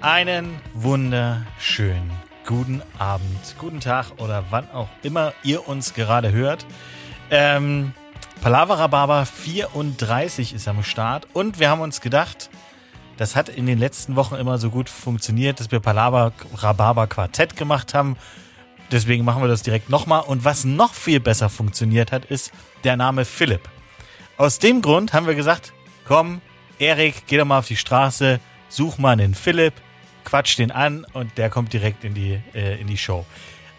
Einen wunderschönen guten Abend, guten Tag oder wann auch immer ihr uns gerade hört. Ähm, Palavra Barber 34 ist am Start und wir haben uns gedacht, das hat in den letzten Wochen immer so gut funktioniert, dass wir Palavra Rhabarber Quartett gemacht haben. Deswegen machen wir das direkt nochmal. Und was noch viel besser funktioniert hat, ist der Name Philipp. Aus dem Grund haben wir gesagt, komm, Erik, geh doch mal auf die Straße, such mal einen Philipp, quatsch den an und der kommt direkt in die, äh, in die Show.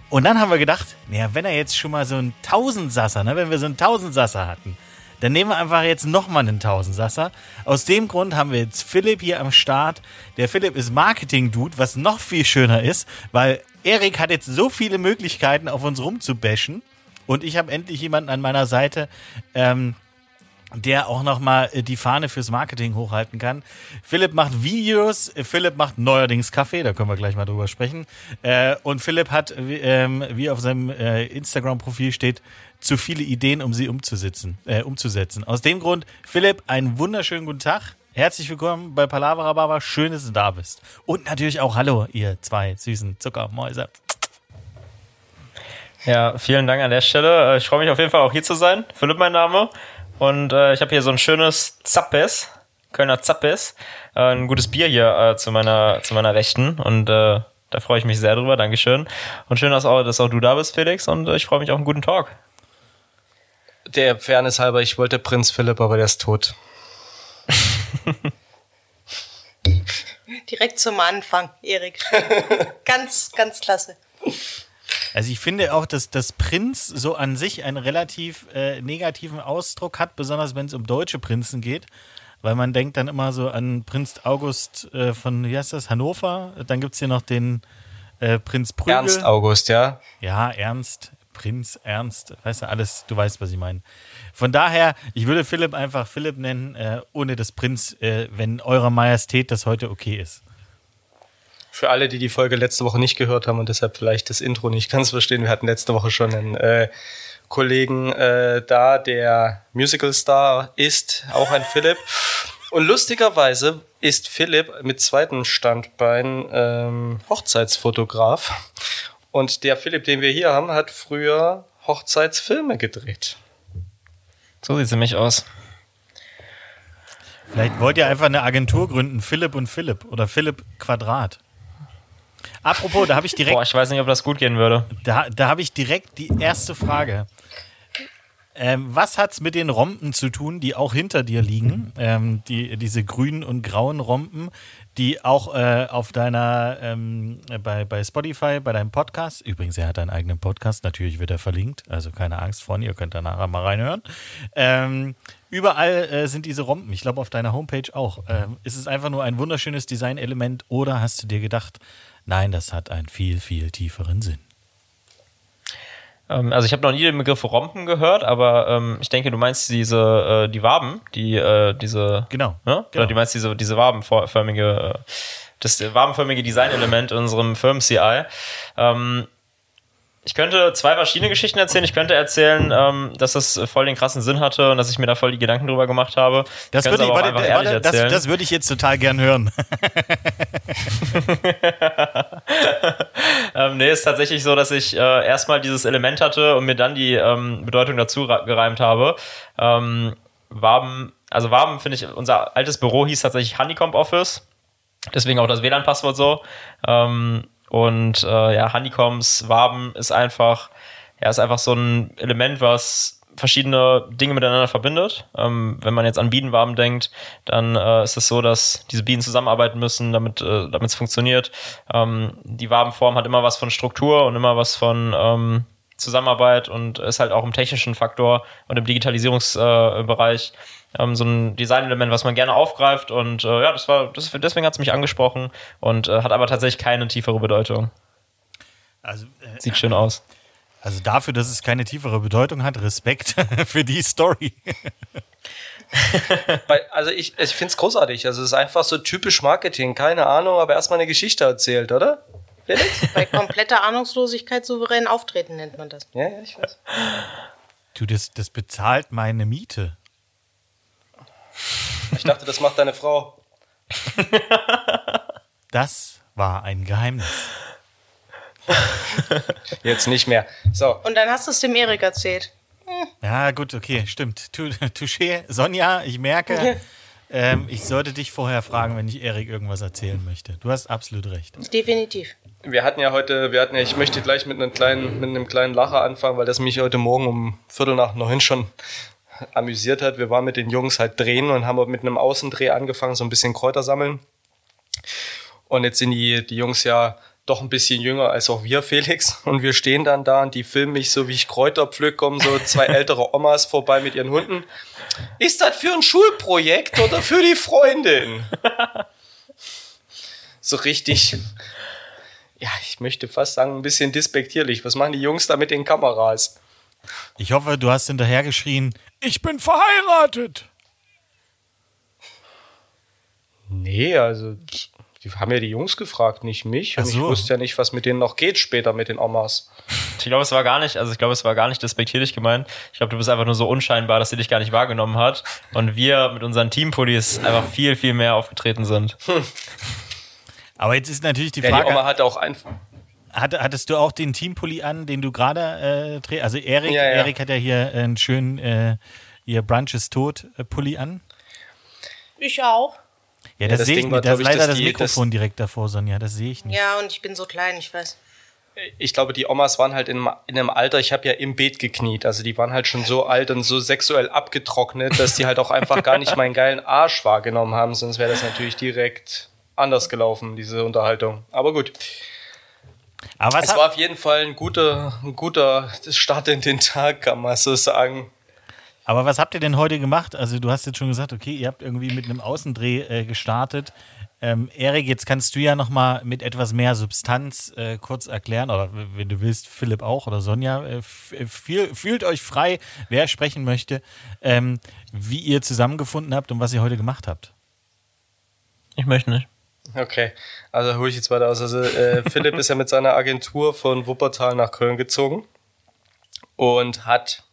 Und dann haben wir gedacht, naja, wenn er jetzt schon mal so ein Tausendsasser, ne, wenn wir so einen Tausendsasser hatten, dann nehmen wir einfach jetzt nochmal einen Tausendsasser. Aus dem Grund haben wir jetzt Philipp hier am Start. Der Philipp ist Marketing-Dude, was noch viel schöner ist, weil Erik hat jetzt so viele Möglichkeiten, auf uns rumzubashen. Und ich habe endlich jemanden an meiner Seite, ähm, der auch nochmal die Fahne fürs Marketing hochhalten kann. Philipp macht Videos, Philipp macht neuerdings Kaffee, da können wir gleich mal drüber sprechen. Äh, und Philipp hat, ähm, wie auf seinem äh, Instagram-Profil steht, zu viele Ideen, um sie umzusetzen, äh, umzusetzen. Aus dem Grund, Philipp, einen wunderschönen guten Tag. Herzlich willkommen bei Palavra Baba. Schön, dass du da bist. Und natürlich auch Hallo, ihr zwei süßen Zuckermäuse. Ja, vielen Dank an der Stelle. Ich freue mich auf jeden Fall auch hier zu sein. Philipp mein Name. Und äh, ich habe hier so ein schönes Zappes, Kölner Zappes, äh, ein gutes Bier hier äh, zu meiner zu meiner Rechten und äh, da freue ich mich sehr drüber. Dankeschön. Und schön, dass auch, dass auch du da bist, Felix. Und äh, ich freue mich auf einen guten Talk. Der Fairness halber, ich wollte Prinz Philipp, aber der ist tot. Direkt zum Anfang, Erik. ganz, ganz klasse. Also ich finde auch, dass das Prinz so an sich einen relativ äh, negativen Ausdruck hat, besonders wenn es um deutsche Prinzen geht. Weil man denkt dann immer so an Prinz August äh, von, wie heißt das, Hannover. Dann gibt es hier noch den äh, Prinz Prügel. Ernst August, ja? Ja, Ernst, Prinz, Ernst, weißt du, alles, du weißt, was ich meine. Von daher, ich würde Philipp einfach Philipp nennen, äh, ohne das Prinz, äh, wenn Eure Majestät das heute okay ist. Für alle, die die Folge letzte Woche nicht gehört haben und deshalb vielleicht das Intro nicht ganz verstehen, wir hatten letzte Woche schon einen äh, Kollegen äh, da, der Musical-Star ist, auch ein Philipp. Und lustigerweise ist Philipp mit zweiten Standbein ähm, Hochzeitsfotograf. Und der Philipp, den wir hier haben, hat früher Hochzeitsfilme gedreht. So sieht's nämlich aus. Vielleicht wollt ihr einfach eine Agentur gründen, Philipp und Philipp oder Philipp Quadrat. Apropos, da habe ich direkt. Boah, ich weiß nicht, ob das gut gehen würde. Da, da habe ich direkt die erste Frage. Ähm, was hat's mit den Rompen zu tun, die auch hinter dir liegen? Ähm, die, diese grünen und grauen Rompen, die auch äh, auf deiner, ähm, bei, bei Spotify, bei deinem Podcast, übrigens, er hat einen eigenen Podcast, natürlich wird er verlinkt, also keine Angst vor, ihr könnt da nachher mal reinhören. Ähm, überall äh, sind diese Rompen, ich glaube auf deiner Homepage auch. Ähm, ist es einfach nur ein wunderschönes Designelement oder hast du dir gedacht, nein, das hat einen viel, viel tieferen Sinn? Ähm, also ich habe noch nie den Begriff Rompen gehört, aber ähm, ich denke, du meinst diese, äh, die Waben, die, äh, diese. Genau. Ne? genau. Oder du meinst diese, diese wabenförmige, äh, das wabenförmige Designelement in unserem Firmen-CI. Ähm, ich könnte zwei verschiedene Geschichten erzählen. Ich könnte erzählen, ähm, dass das voll den krassen Sinn hatte und dass ich mir da voll die Gedanken drüber gemacht habe. Das würde ich, warte, warte, das, das würde ich jetzt total gern hören. ähm, nee, ist tatsächlich so, dass ich äh, erstmal dieses Element hatte und mir dann die ähm, Bedeutung dazu gereimt habe. Ähm, Waben, also Waben finde ich, unser altes Büro hieß tatsächlich Honeycomb Office. Deswegen auch das WLAN-Passwort so. Ähm, und äh, ja, Honeycombs, Waben ist einfach, ja, ist einfach so ein Element, was verschiedene Dinge miteinander verbindet. Ähm, wenn man jetzt an Bienenwaben denkt, dann äh, ist es so, dass diese Bienen zusammenarbeiten müssen, damit äh, es funktioniert. Ähm, die Wabenform hat immer was von Struktur und immer was von ähm, Zusammenarbeit und ist halt auch im technischen Faktor und im Digitalisierungsbereich äh, ähm, so ein Designelement, was man gerne aufgreift und äh, ja, das war das, deswegen hat es mich angesprochen und äh, hat aber tatsächlich keine tiefere Bedeutung. Also, äh, Sieht schön aus. Also dafür, dass es keine tiefere Bedeutung hat, Respekt für die Story. also ich, ich finde es großartig. Also es ist einfach so typisch Marketing. Keine Ahnung, aber erstmal eine Geschichte erzählt, oder? Felix? Bei kompletter Ahnungslosigkeit souverän auftreten nennt man das. Ja, ja, ich weiß. Du, das, das bezahlt meine Miete. Ich dachte, das macht deine Frau. Das war ein Geheimnis. Jetzt nicht mehr. So, Und dann hast du es dem Erik erzählt. Ja, gut, okay, stimmt. Touché. Sonja, ich merke, ähm, ich sollte dich vorher fragen, wenn ich Erik irgendwas erzählen möchte. Du hast absolut recht. Definitiv. wir hatten ja heute, wir hatten ja, ich möchte gleich mit einem kleinen, mit einem kleinen Lacher anfangen, weil das mich heute Morgen um Viertel nach neun schon amüsiert hat. Wir waren mit den Jungs halt drehen und haben mit einem Außendreh angefangen, so ein bisschen Kräuter sammeln. Und jetzt sind die, die Jungs ja doch ein bisschen jünger als auch wir, Felix. Und wir stehen dann da und die filmen mich so, wie ich Kräuter pflück, kommen so zwei ältere Omas vorbei mit ihren Hunden. Ist das für ein Schulprojekt oder für die Freundin? So richtig, ja, ich möchte fast sagen, ein bisschen despektierlich. Was machen die Jungs da mit den Kameras? Ich hoffe, du hast hinterher geschrien, ich bin verheiratet. Nee, also, die haben ja die Jungs gefragt, nicht mich. Und Ach ich so. wusste ja nicht, was mit denen noch geht später mit den Omas. Ich glaube, es war gar nicht, also ich glaube, es war gar nicht despektierlich gemeint. Ich glaube, du bist einfach nur so unscheinbar, dass sie dich gar nicht wahrgenommen hat. Und wir mit unseren Teampullis einfach viel, viel mehr aufgetreten sind. Aber jetzt ist natürlich die Ja, die Frage, Oma hatte auch einfach. Hatte, hattest du auch den Teampulli an, den du gerade äh, drehst? Also Erik, Ja, ja. Erik hat ja hier einen schönen äh, ihr Brunch ist tot Pulli an. Ich auch. Ja, das, das sehe ich nicht. Da ist leider das die- Mikrofon direkt davor, Sonja. Das sehe ich nicht. Ja, und ich bin so klein, ich weiß. Ich glaube, die Omas waren halt in, in einem Alter, ich habe ja im Beet gekniet. Also die waren halt schon so alt und so sexuell abgetrocknet, dass die halt auch einfach gar nicht meinen geilen Arsch wahrgenommen haben. Sonst wäre das natürlich direkt anders gelaufen, diese Unterhaltung. Aber gut. Aber was Es war auf jeden Fall ein guter, ein guter Start in den Tag, kann man so sagen. Aber was habt ihr denn heute gemacht? Also du hast jetzt schon gesagt, okay, ihr habt irgendwie mit einem Außendreh äh, gestartet. Ähm, Erik, jetzt kannst du ja noch mal mit etwas mehr Substanz äh, kurz erklären, oder wenn du willst, Philipp auch oder Sonja, äh, f- äh, fühl, fühlt euch frei, wer sprechen möchte, ähm, wie ihr zusammengefunden habt und was ihr heute gemacht habt. Ich möchte nicht. Okay, also hole ich jetzt weiter aus. Also äh, Philipp ist ja mit seiner Agentur von Wuppertal nach Köln gezogen und hat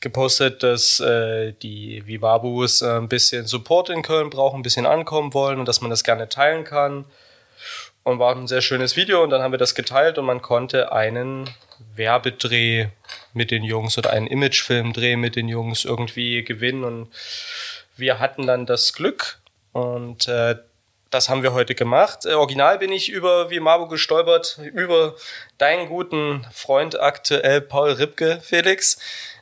gepostet, dass äh, die Vivabus äh, ein bisschen Support in Köln brauchen, ein bisschen ankommen wollen und dass man das gerne teilen kann. Und war ein sehr schönes Video und dann haben wir das geteilt und man konnte einen Werbedreh mit den Jungs oder einen Imagefilmdreh mit den Jungs irgendwie gewinnen und wir hatten dann das Glück und äh, das haben wir heute gemacht. Äh, original bin ich über Vimabo gestolpert, über deinen guten Freund aktuell Paul Ripke, Felix,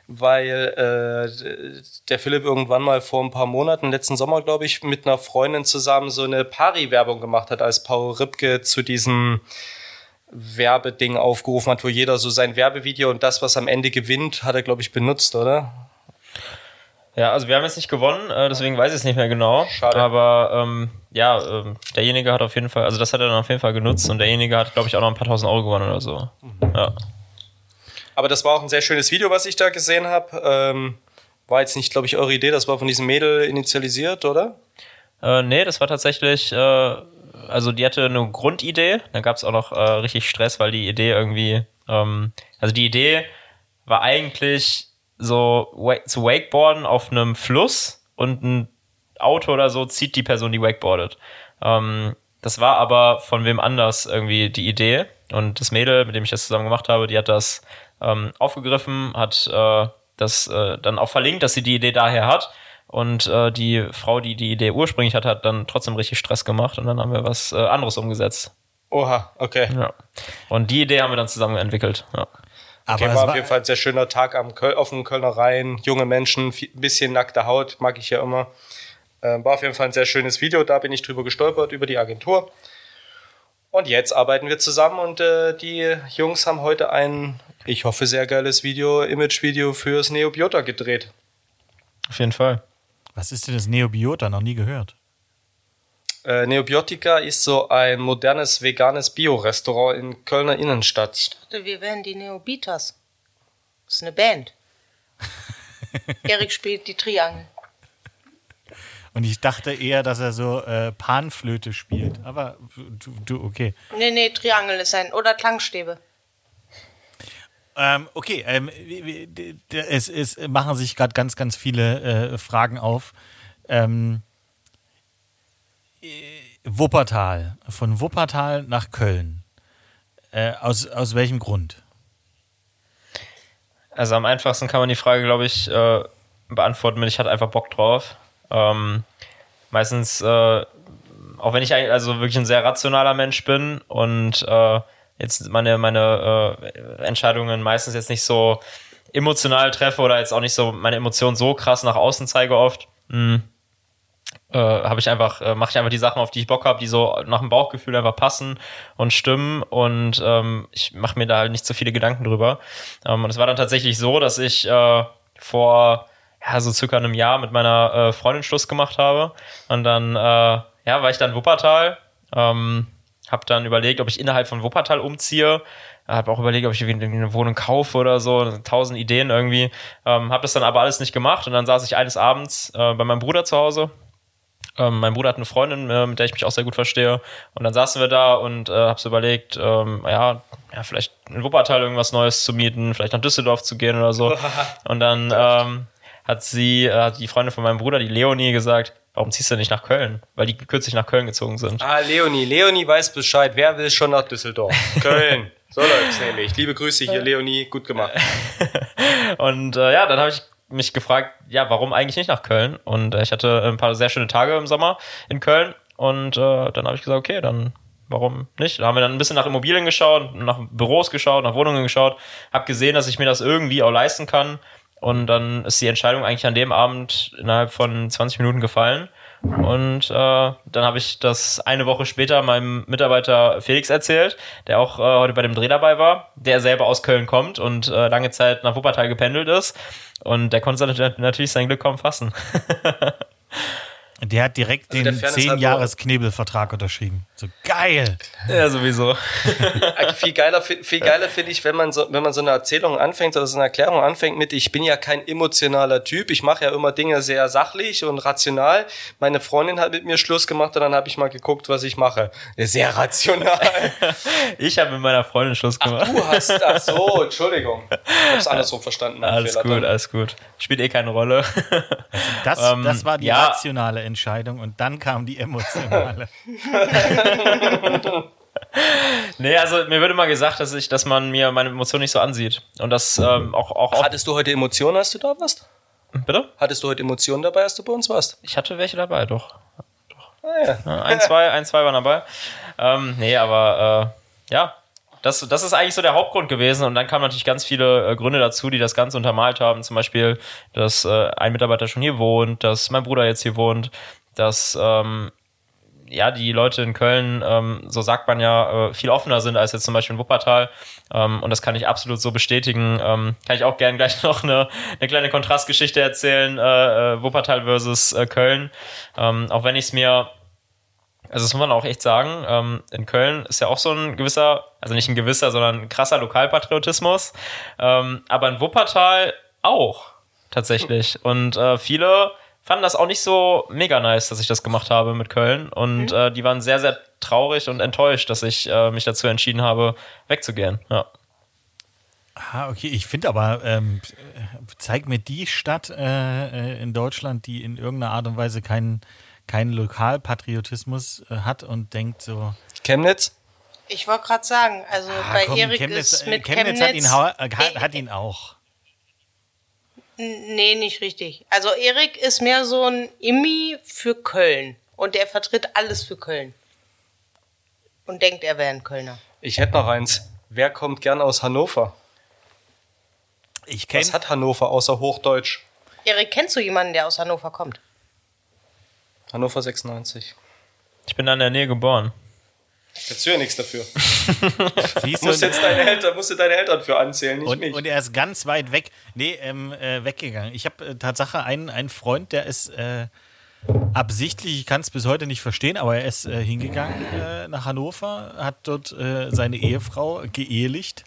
weil äh, der Philipp irgendwann mal vor ein paar Monaten, letzten Sommer, glaube ich, mit einer Freundin zusammen so eine Pari-Werbung gemacht hat, als Paul Ripke zu diesem Werbeding aufgerufen hat, wo jeder so sein Werbevideo und das, was am Ende gewinnt, hat er, glaube ich, benutzt, oder? Ja, also wir haben jetzt nicht gewonnen, äh, deswegen weiß ich es nicht mehr genau. Schade. Aber ähm, ja, ähm, derjenige hat auf jeden Fall, also das hat er dann auf jeden Fall genutzt und derjenige hat, glaube ich, auch noch ein paar tausend Euro gewonnen oder so. Ja. Aber das war auch ein sehr schönes Video, was ich da gesehen habe. Ähm, war jetzt nicht, glaube ich, eure Idee, das war von diesem Mädel initialisiert, oder? Äh, nee, das war tatsächlich, äh, also die hatte eine Grundidee, dann gab es auch noch äh, richtig Stress, weil die Idee irgendwie, ähm, also die Idee war eigentlich so zu Wakeboarden auf einem Fluss und ein Auto oder so zieht die Person, die wakeboardet. Ähm, das war aber von wem anders irgendwie die Idee und das Mädel, mit dem ich das zusammen gemacht habe, die hat das ähm, aufgegriffen, hat äh, das äh, dann auch verlinkt, dass sie die Idee daher hat. Und äh, die Frau, die die Idee ursprünglich hat, hat dann trotzdem richtig Stress gemacht und dann haben wir was äh, anderes umgesetzt. Oha, okay. Ja. Und die Idee haben wir dann zusammen entwickelt. Ja. Aber Okay, es war auf war, jeden Fall ein sehr schöner Tag am Köl auf dem Kölner Rhein. Junge Menschen, ein bisschen nackte Haut, mag ich ja immer. Ähm, war auf jeden Fall ein sehr schönes Video, da bin ich drüber gestolpert, über die Agentur. Und jetzt arbeiten wir zusammen und äh, die Jungs haben heute ein, ich hoffe, sehr geiles Video, Image-Video fürs Neobiota gedreht. Auf jeden Fall. was ist denn das Neobiota? Noch nie gehört. Äh, Neobiotika ist so ein modernes veganes Bio-Restaurant in Kölner Innenstadt. Ich dachte, wir wären die Neobitas. Das ist eine Band. Erik spielt die Triangel. Und ich dachte eher, dass er so äh, Panflöte spielt. Aber du, du okay. Nee, nee, Triangel ist ein. Oder Klangstäbe. Ähm, okay, ähm, es, es machen sich gerade ganz, ganz viele äh, Fragen auf. Ähm, äh, Wuppertal. Von Wuppertal nach Köln. Äh, aus, aus welchem Grund? Also am einfachsten kann man die Frage, glaube ich, äh, beantworten mit, ich hatte einfach Bock drauf. Ähm, meistens, äh, auch wenn ich also wirklich ein sehr rationaler Mensch bin und äh, jetzt meine, meine äh, Entscheidungen meistens jetzt nicht so emotional treffe oder jetzt auch nicht so meine Emotionen so krass nach außen zeige oft, mh, äh, habe ich einfach, äh, mache ich einfach die Sachen, auf die ich Bock habe, die so nach dem Bauchgefühl einfach passen und stimmen. Und ähm, ich mache mir da halt nicht so viele Gedanken drüber. Ähm, und es war dann tatsächlich so, dass ich äh, vor ja, so circa einem Jahr mit meiner äh, Freundin Schluss gemacht habe. Und dann äh, ja, war ich dann in Wuppertal, ähm, habe dann überlegt, ob ich innerhalb von Wuppertal umziehe, habe auch überlegt, ob ich irgendwie eine Wohnung kaufe oder so, tausend Ideen irgendwie, ähm, habe das dann aber alles nicht gemacht. Und dann saß ich eines Abends äh, bei meinem Bruder zu Hause ähm, mein Bruder hat eine Freundin, äh, mit der ich mich auch sehr gut verstehe. Und dann saßen wir da und äh, habe so überlegt, ähm, ja, ja, vielleicht in Wuppertal irgendwas Neues zu mieten, vielleicht nach Düsseldorf zu gehen oder so. Und dann ähm, hat sie, äh, hat die Freundin von meinem Bruder, die Leonie, gesagt, warum ziehst du nicht nach Köln? Weil die kürzlich nach Köln gezogen sind. Ah, Leonie. Leonie weiß Bescheid. Wer will schon nach Düsseldorf? Köln. So läuft's nämlich. Liebe Grüße hier, Leonie. Gut gemacht. und äh, ja, dann habe ich mich gefragt, ja, warum eigentlich nicht nach Köln? Und äh, ich hatte ein paar sehr schöne Tage im Sommer in Köln und äh, dann habe ich gesagt, okay, dann warum nicht? Da haben wir dann ein bisschen nach Immobilien geschaut, nach Büros geschaut, nach Wohnungen geschaut, habe gesehen, dass ich mir das irgendwie auch leisten kann und dann ist die Entscheidung eigentlich an dem Abend innerhalb von 20 Minuten gefallen und äh, dann habe ich das eine Woche später meinem Mitarbeiter Felix erzählt, der auch äh, heute bei dem Dreh dabei war, der selber aus Köln kommt und äh, lange Zeit nach Wuppertal gependelt ist. Und der konnte natürlich sein Glück kaum fassen. Der hat direkt also den 10-Jahres-Knebelvertrag unterschrieben. So geil. Ja, sowieso. viel geiler, viel geiler finde ich, wenn man so, wenn man so eine Erzählung anfängt oder so eine Erklärung anfängt mit, ich bin ja kein emotionaler Typ, ich mache ja immer Dinge sehr sachlich und rational. Meine Freundin hat mit mir Schluss gemacht und dann habe ich mal geguckt, was ich mache. Sehr rational. ich habe mit meiner Freundin Schluss gemacht. Ach, du hast, ach so, Entschuldigung. Ich habe es andersrum verstanden. Alles gut, dann. alles gut. Spielt eh keine Rolle. Also das, das war die ja. rationale Entscheidung und dann kam die emotionale. nee, also mir wird immer gesagt, dass ich, dass man mir meine Emotionen nicht so ansieht. Und das ähm, auch, auch, auch. Hattest du heute Emotionen, als du da warst? Bitte? Hattest du heute Emotionen dabei, als du bei uns warst? Ich hatte welche dabei, doch. doch. Ah, ja. ein, zwei, ein, zwei waren dabei. Ähm, nee, aber äh, ja, das, das ist eigentlich so der Hauptgrund gewesen. Und dann kamen natürlich ganz viele äh, Gründe dazu, die das Ganze untermalt haben. Zum Beispiel, dass äh, ein Mitarbeiter schon hier wohnt, dass mein Bruder jetzt hier wohnt, dass ähm, ja die Leute in Köln, ähm, so sagt man ja, äh, viel offener sind als jetzt zum Beispiel in Wuppertal. Ähm, und das kann ich absolut so bestätigen. Ähm, kann ich auch gern gleich noch eine, eine kleine Kontrastgeschichte erzählen, äh, äh, Wuppertal versus äh, Köln. Ähm, auch wenn ich es mir also das muss man auch echt sagen. Ähm, in Köln ist ja auch so ein gewisser, also nicht ein gewisser, sondern ein krasser Lokalpatriotismus. Ähm, aber in Wuppertal auch tatsächlich. Und äh, viele fanden das auch nicht so mega nice, dass ich das gemacht habe mit Köln. Und äh, die waren sehr, sehr traurig und enttäuscht, dass ich äh, mich dazu entschieden habe, wegzugehen. Ja. Ah, okay. Ich finde aber, ähm, zeig mir die Stadt in Deutschland, die in irgendeiner Art und Weise keinen keinen Lokalpatriotismus äh, hat und denkt so. Chemnitz? Ich wollte gerade sagen, also ah, bei komm, Erik Chemnitz, ist mit Chemnitz, Chemnitz hat, ihn, hat, hat ihn auch. Nee, nicht richtig. Also Erik ist mehr so ein Immi für Köln und der vertritt alles für Köln. Und denkt, er wäre ein Kölner. Ich hätte noch eins. Wer kommt gern aus Hannover? Ich kenn, Was hat Hannover außer Hochdeutsch? Erik, kennst du jemanden, der aus Hannover kommt? Hannover 96. Ich bin da in der Nähe geboren. Jetzt ja nichts dafür. Siehst du, musst jetzt deine Eltern, musst du deine Eltern für anzählen, nicht und, mich. Und er ist ganz weit weg. Nee, ähm, äh, weggegangen. Ich habe äh, Tatsache einen, einen Freund, der ist äh, absichtlich, ich kann es bis heute nicht verstehen, aber er ist äh, hingegangen äh, nach Hannover, hat dort äh, seine Ehefrau geehelicht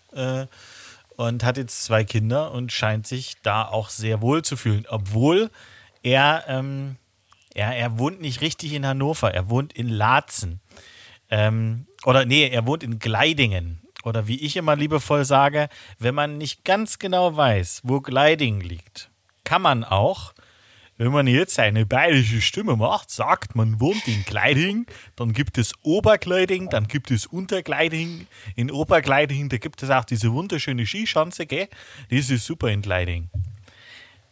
und hat jetzt zwei Kinder und scheint sich da auch sehr wohl zu fühlen, obwohl er ähm, ja, er wohnt nicht richtig in Hannover, er wohnt in Laatzen. Ähm, oder nee, er wohnt in Gleidingen. Oder wie ich immer liebevoll sage, wenn man nicht ganz genau weiß, wo Gleidingen liegt, kann man auch wenn man jetzt eine bayerische Stimme macht, sagt, man wohnt in Kleiding, dann gibt es Oberkleiding, dann gibt es Unterkleiding. In Oberkleiding, da gibt es auch diese wunderschöne Skischanze, gell? Das ist super in Kleiding.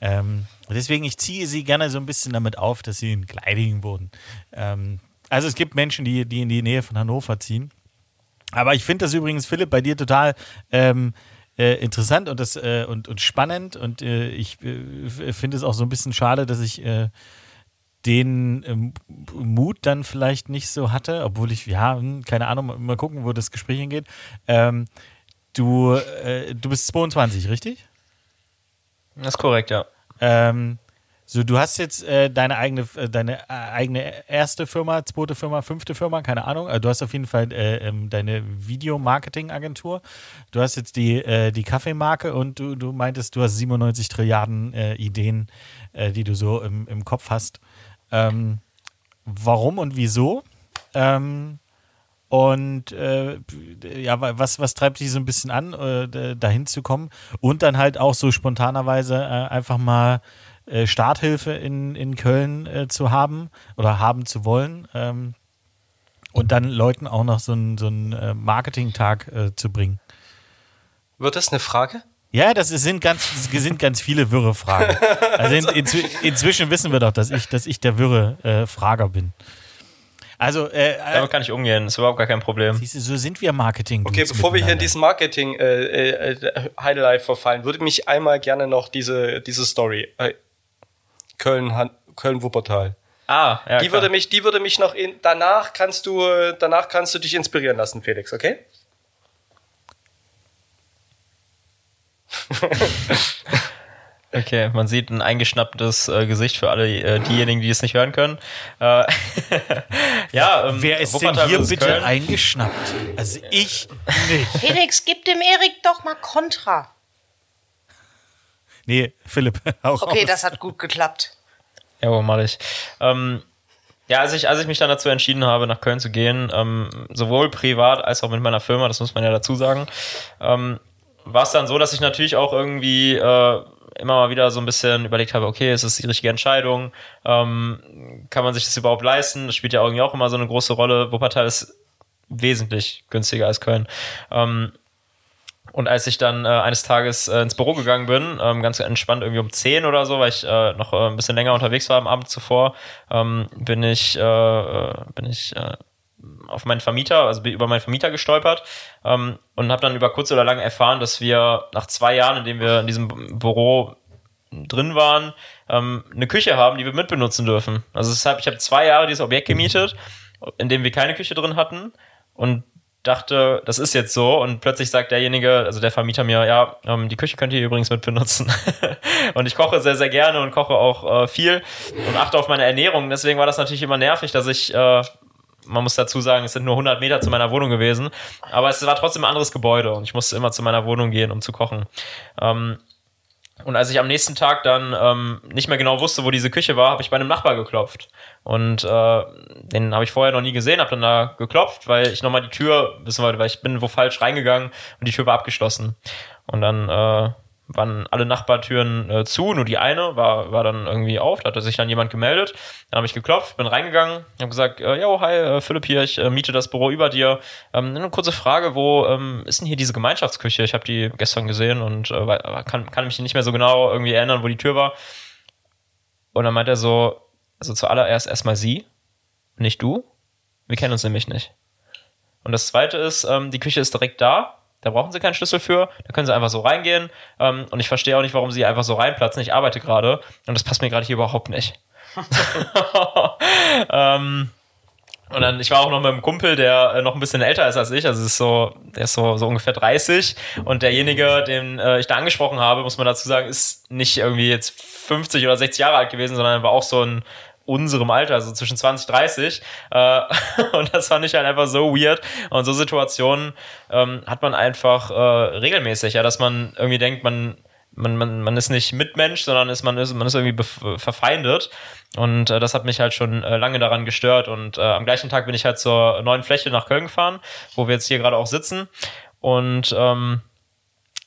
Ähm, deswegen, ich ziehe sie gerne so ein bisschen damit auf, dass sie in Kleiding wohnen. Ähm, also es gibt Menschen, die, die in die Nähe von Hannover ziehen. Aber ich finde das übrigens, Philipp, bei dir total ähm, äh, interessant und, das, äh, und, und spannend. Und äh, ich äh, finde es auch so ein bisschen schade, dass ich äh, den ähm, Mut dann vielleicht nicht so hatte, obwohl ich, ja, hm, keine Ahnung, mal gucken, wo das Gespräch hingeht. Ähm, du, äh, du bist 22, richtig? Das ist korrekt, ja. Ähm, so, du hast jetzt äh, deine eigene, äh, deine äh, eigene erste Firma, zweite Firma, fünfte Firma, keine Ahnung. Also du hast auf jeden Fall äh, ähm, deine Videomarketing-Agentur. Du hast jetzt die, äh, die Kaffeemarke und du, du meintest, du hast 97 Trilliarden äh, Ideen, die du so im, im Kopf hast. Ähm, warum und wieso? Ähm, und äh, ja, was, was treibt dich so ein bisschen an, äh, dahin zu kommen? Und dann halt auch so spontanerweise äh, einfach mal äh, Starthilfe in, in Köln äh, zu haben oder haben zu wollen. Ähm, und dann Leuten auch noch so einen so äh, Marketing-Tag zu bringen. Wird das eine Frage? Ja, das sind ganz, das sind ganz viele wirre Fragen. Also in, in, inzwischen wissen wir doch, dass ich, dass ich der wirre Frager bin. Also, äh, damit kann ich umgehen, das ist überhaupt gar kein Problem. Siehst du, so sind wir Marketing. Okay, bevor wir hier in diesen Marketing äh, äh, Highlight verfallen, würde mich einmal gerne noch diese diese Story äh, Köln Köln Wuppertal. Ah, ja. Die klar. würde mich, die würde mich noch in, danach kannst du, danach kannst du dich inspirieren lassen, Felix, okay? Okay, man sieht ein eingeschnapptes äh, Gesicht für alle äh, diejenigen, die es nicht hören können. Äh, ja, ähm, wer ist Wuppertal denn hier bitte Köln? eingeschnappt? Also ich nicht. Felix, gib dem Erik doch mal Kontra. Nee, Philipp, auch Okay, aus. das hat gut geklappt. Ja, wo mal ich. Ähm, ja, als ich, als ich mich dann dazu entschieden habe, nach Köln zu gehen, ähm, sowohl privat als auch mit meiner Firma, das muss man ja dazu sagen, ähm, war es dann so, dass ich natürlich auch irgendwie äh, immer mal wieder so ein bisschen überlegt habe, okay, ist das die richtige Entscheidung? Ähm, kann man sich das überhaupt leisten? Das spielt ja irgendwie auch immer so eine große Rolle. Wuppertal ist wesentlich günstiger als Köln. Ähm, und als ich dann äh, eines Tages äh, ins Büro gegangen bin, ähm, ganz entspannt irgendwie um 10 oder so, weil ich äh, noch äh, ein bisschen länger unterwegs war am Abend zuvor, ähm, bin ich, äh, äh bin ich auf meinen Vermieter, also über meinen Vermieter gestolpert ähm, und habe dann über kurz oder lang erfahren, dass wir nach zwei Jahren, in denen wir in diesem Büro drin waren, ähm, eine Küche haben, die wir mitbenutzen dürfen. Also deshalb, ich habe zwei Jahre dieses Objekt gemietet, in dem wir keine Küche drin hatten und dachte, das ist jetzt so und plötzlich sagt derjenige, also der Vermieter mir, ja, ähm, die Küche könnt ihr übrigens mit benutzen. und ich koche sehr, sehr gerne und koche auch äh, viel und achte auf meine Ernährung. Deswegen war das natürlich immer nervig, dass ich äh, man muss dazu sagen, es sind nur 100 Meter zu meiner Wohnung gewesen, aber es war trotzdem ein anderes Gebäude und ich musste immer zu meiner Wohnung gehen, um zu kochen. Ähm, und als ich am nächsten Tag dann ähm, nicht mehr genau wusste, wo diese Küche war, habe ich bei einem Nachbar geklopft. Und äh, den habe ich vorher noch nie gesehen, habe dann da geklopft, weil ich nochmal die Tür wissen wollte, weil ich bin wo falsch reingegangen und die Tür war abgeschlossen. Und dann äh, waren alle Nachbartüren äh, zu, nur die eine war, war dann irgendwie auf, da hatte sich dann jemand gemeldet. Dann habe ich geklopft, bin reingegangen, habe gesagt, äh, yo, hi, äh, Philipp hier, ich äh, miete das Büro über dir. Ähm, eine kurze Frage, wo ähm, ist denn hier diese Gemeinschaftsküche? Ich habe die gestern gesehen und äh, kann, kann mich nicht mehr so genau irgendwie erinnern, wo die Tür war. Und dann meint er so, also zuallererst erstmal sie, nicht du. Wir kennen uns nämlich nicht. Und das zweite ist, ähm, die Küche ist direkt da da brauchen sie keinen Schlüssel für. Da können sie einfach so reingehen. Ähm, und ich verstehe auch nicht, warum sie einfach so reinplatzen. Ich arbeite gerade und das passt mir gerade hier überhaupt nicht. ähm, und dann, ich war auch noch mit einem Kumpel, der äh, noch ein bisschen älter ist als ich, also ist so, der ist so, so ungefähr 30. Und derjenige, den äh, ich da angesprochen habe, muss man dazu sagen, ist nicht irgendwie jetzt 50 oder 60 Jahre alt gewesen, sondern war auch so ein unserem Alter, also zwischen 20, 30. Äh, und das fand ich halt einfach so weird. Und so Situationen ähm, hat man einfach äh, regelmäßig, ja, dass man irgendwie denkt, man man, man, man ist nicht Mitmensch, sondern ist, man, ist, man ist irgendwie verfeindet. Und äh, das hat mich halt schon äh, lange daran gestört. Und äh, am gleichen Tag bin ich halt zur neuen Fläche nach Köln gefahren, wo wir jetzt hier gerade auch sitzen. Und ähm,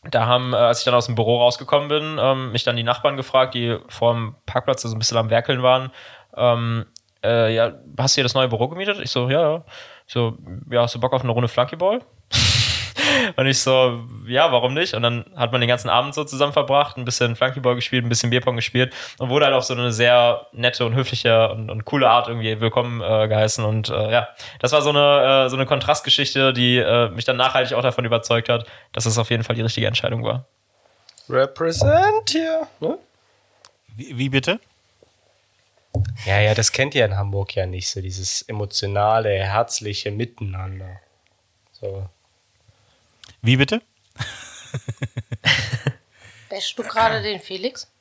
da haben, äh, als ich dann aus dem Büro rausgekommen bin, ähm, mich dann die Nachbarn gefragt, die vor dem Parkplatz so ein bisschen am Werkeln waren. Ähm, äh, ja, hast du hier das neue Büro gemietet? Ich so, ja, ja. Ich so, ja, hast du Bock auf eine Runde Flunkyball? Und ich so, ja, warum nicht? Und dann hat man den ganzen Abend so zusammen verbracht, ein bisschen Flunkyball gespielt, ein bisschen Bierpong gespielt und wurde halt auf so eine sehr nette und höfliche und, und coole Art irgendwie willkommen äh, geheißen. Und äh, ja, das war so eine, äh, so eine Kontrastgeschichte, die äh, mich dann nachhaltig auch davon überzeugt hat, dass es auf jeden Fall die richtige Entscheidung war. Represent hier. Ne? Wie, wie bitte? Ja, ja, das kennt ihr in Hamburg ja nicht, so dieses emotionale, herzliche Miteinander. So. Wie bitte? Bäschst du gerade den Felix?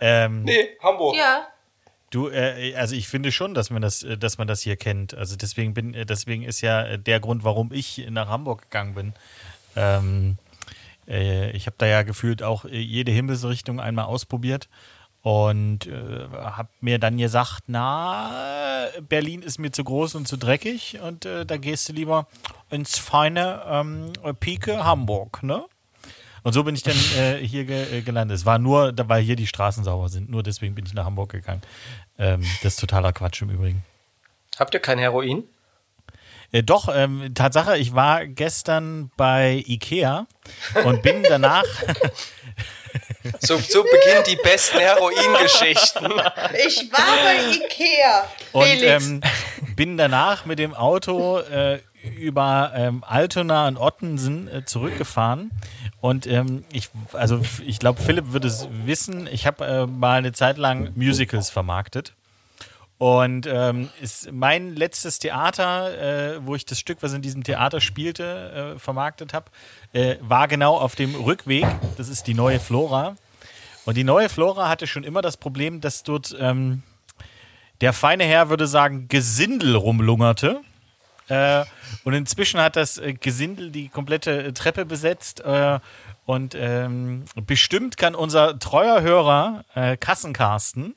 Ähm, Nee, Hamburg. Ja. Du, äh, also ich finde schon, dass man das, äh, dass man das hier kennt. Also deswegen bin, äh, deswegen ist ja äh, der Grund, warum ich nach Hamburg gegangen bin. Ähm, äh, ich habe da ja gefühlt auch jede Himmelsrichtung einmal ausprobiert und äh, habe mir dann gesagt, na, Berlin ist mir zu groß und zu dreckig und äh, da gehst du lieber ins feine ähm, Pike Hamburg, ne? Und so bin ich dann äh, hier ge äh, gelandet. Es war nur, da- weil hier die Straßen sauber sind. Nur deswegen bin ich nach Hamburg gegangen. Ähm, das ist totaler Quatsch im Übrigen. Habt ihr kein Heroin? Äh, doch, ähm, Tatsache, ich war gestern bei Ikea und bin danach, So, so beginnen die besten Heroin-Geschichten. Ich war bei Ikea. und ähm, bin danach mit dem Auto äh, über ähm, Altona und Ottensen äh, zurückgefahren. Und ähm, ich, also ich glaube, Philipp wird es wissen. Ich habe äh, mal eine Zeit lang Musicals vermarktet. Und ähm, ist mein letztes Theater, äh, wo ich das Stück, was in diesem Theater spielte, äh, vermarktet habe, äh, war genau auf dem Rückweg. Das ist die neue Flora. Und die neue Flora hatte schon immer das Problem, dass dort ähm, der feine Herr würde sagen, Gesindel rumlungerte. Äh, und inzwischen hat das äh, Gesindel die komplette äh, Treppe besetzt. Und ähm, bestimmt kann unser treuer Hörer äh, Kassenkarsten,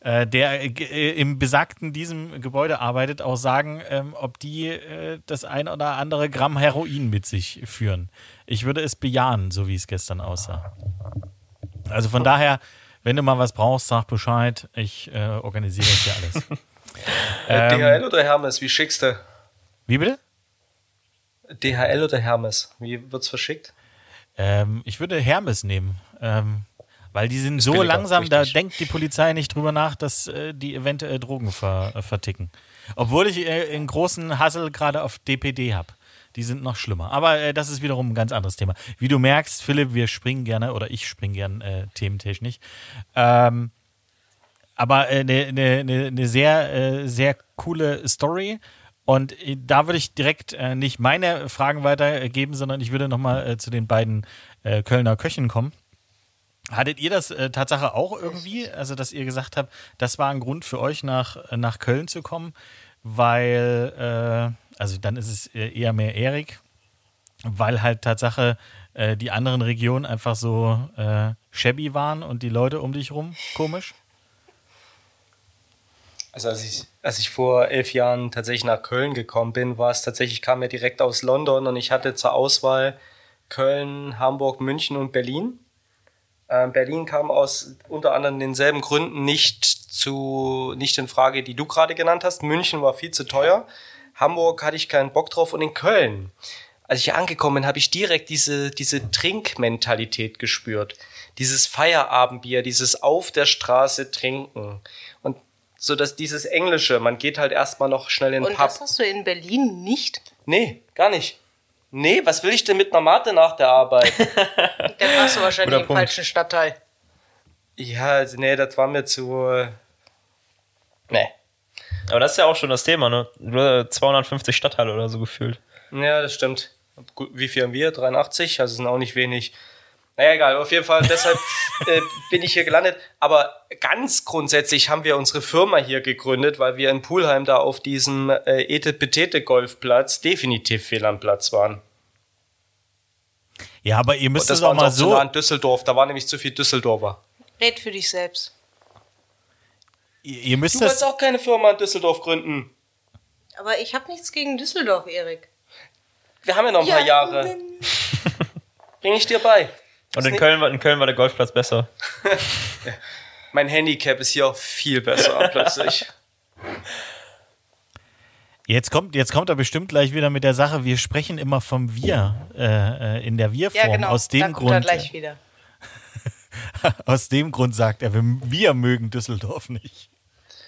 äh, der äh, äh, im besagten diesem Gebäude arbeitet, auch sagen, ähm, ob die äh, das ein oder andere Gramm Heroin mit sich führen. Ich würde es bejahen, so wie es gestern aussah. Also von daher, wenn du mal was brauchst, sag Bescheid. Ich äh, organisiere das hier alles. Ähm, DHL oder Hermes? Wie schickst du? Wie bitte? DHL oder Hermes? Wie wird's verschickt? Ähm, ich würde Hermes nehmen. Ähm, weil die sind so billiger, langsam, da richtig. denkt die Polizei nicht drüber nach, dass äh, die eventuell Drogen ver äh, verticken. Obwohl ich äh, einen großen Hassel gerade auf DPD habe. Die sind noch schlimmer. Aber äh, das ist wiederum ein ganz anderes Thema. Wie du merkst, Philipp, wir springen gerne, oder ich springe gerne äh, thementechnisch. Ähm, aber eine äh, ne, ne, ne sehr, sehr coole Story. Und da würde ich direkt nicht meine Fragen weitergeben, sondern ich würde nochmal äh, zu den beiden Kölner Köchen kommen. Hattet ihr das äh, Tatsache auch irgendwie? Also, dass ihr gesagt habt, das war ein Grund für euch, nach, äh, nach Köln zu kommen, weil, äh, also dann ist es äh, eher mehr Erik, weil halt Tatsache äh, die anderen Regionen einfach so äh, shabby waren und die Leute um dich rum komisch? Also als ich, als ich vor elf Jahren tatsächlich nach Köln gekommen bin, war es tatsächlich, ich kam ja direkt aus London und ich hatte zur Auswahl Köln, Hamburg, München und Berlin. Ähm, Berlin kam aus unter anderem denselben Gründen nicht zu, nicht in Frage, die du gerade genannt hast. München war viel zu teuer. Hamburg hatte ich keinen Bock drauf und in Köln. Als ich hier angekommen bin, habe ich direkt diese, diese Trinkmentalität gespürt. Dieses Feierabendbier, dieses auf der Straße trinken. Und so dass dieses Englische, man geht halt erstmal noch schnell in den Und Pub. das hast du in Berlin nicht? Nee, gar nicht. Nee, was will ich denn mit einer Mate nach der Arbeit? Dann warst du wahrscheinlich Guter im Punkt. falschen Stadtteil. ja, also nee, das war mir zu. äh, Nee. Aber das ist ja auch schon das Thema, ne? Nur 250 Stadtteile oder so gefühlt. Ja, das stimmt. Wie viel haben wir? 83? Also sind auch nicht wenig. Naja, egal, auf jeden Fall, deshalb äh, bin ich hier gelandet. Aber ganz grundsätzlich haben wir unsere Firma hier gegründet, weil wir in Pulheim da auf diesem äh, Ete-Petete-Golfplatz definitiv fehl am Platz waren. Ja, aber ihr Und müsst das auch mal so. nah in Düsseldorf, da war nämlich zu viel Düsseldorfer. Red für dich selbst. Ihr ihr müsst Du wolltest das. auch keine Firma in Düsseldorf gründen. Aber ich habe nichts gegen Düsseldorf, Erik. Wir haben ja noch ein paar Jahre. Bring ich dir bei. Und in Köln, war, in Köln war der Golfplatz besser. Mein Handicap ist hier auch viel besser plötzlich. Jetzt kommt, jetzt kommt er bestimmt gleich wieder mit der Sache, wir sprechen immer vom Wir äh, äh, in der Wir-Form. Ja, genau. Aus dem kommt er Grund, gleich wieder. aus dem Grund sagt er, wir, wir mögen Düsseldorf nicht.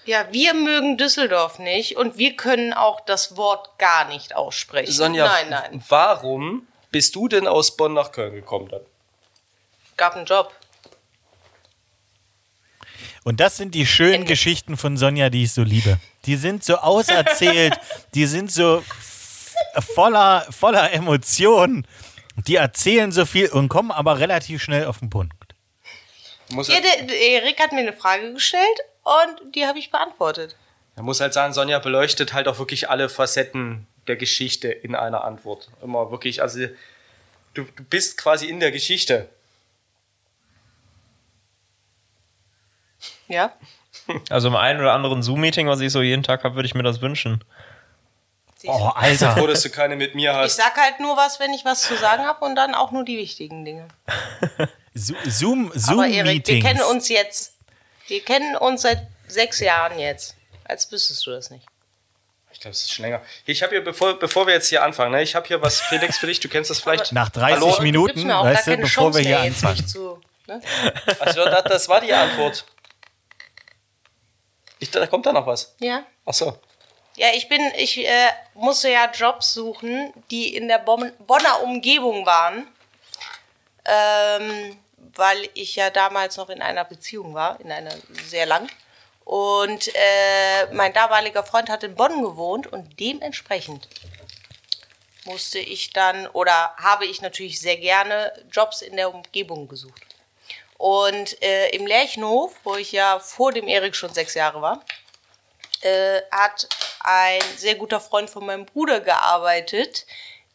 Ja, wir mögen Düsseldorf nicht und wir können auch das Wort gar nicht aussprechen. Sonja, Nein, nein. warum bist du denn aus Bonn nach Köln gekommen dann? Gab einen Job. Und das sind die schönen Ende. Geschichten von Sonja, die ich so liebe. Die sind so auserzählt, die sind so voller, voller Emotionen. Die erzählen so viel und kommen aber relativ schnell auf den Punkt. Muss Ja, der, der Erik hat mir eine Frage gestellt und die habe ich beantwortet. Man muss halt sagen, Sonja beleuchtet halt auch wirklich alle Facetten der Geschichte in einer Antwort. Immer wirklich, also du, du bist quasi in der Geschichte. Ja? Also im einen oder anderen Zoom-Meeting, was ich so jeden Tag habe, würde ich mir das wünschen. Oh, Froh, Alter. dass du keine mit mir Ich hast. sag halt nur was, wenn ich was zu sagen habe und dann auch nur die wichtigen Dinge. Zo- Zoom, Aber Erik, wir kennen uns jetzt. Wir kennen uns seit sechs Jahren jetzt. Als wüsstest du das nicht. Ich glaube, es ist schon länger. Ich habe hier, bevor, bevor wir jetzt hier anfangen, ne, ich habe hier was, Felix, für dich. Du kennst das vielleicht. Nach 30 Hallo? Minuten, weißt du, bevor Chance wir hier anfangen. zu. Ne? Also, das, das war die Antwort. Ich, da kommt da noch was. Ja. Ach so. Ja, ich bin, ich äh, musste ja Jobs suchen, die in der Bonn, Bonner Umgebung waren, ähm, weil ich ja damals noch in einer Beziehung war, in einer sehr lang. Und äh, mein damaliger Freund hat in Bonn gewohnt und dementsprechend musste ich dann oder habe ich natürlich sehr gerne Jobs in der Umgebung gesucht. Und äh, im Lerchenhof, wo ich ja vor dem Erik schon sechs Jahre war, äh, hat ein sehr guter Freund von meinem Bruder gearbeitet,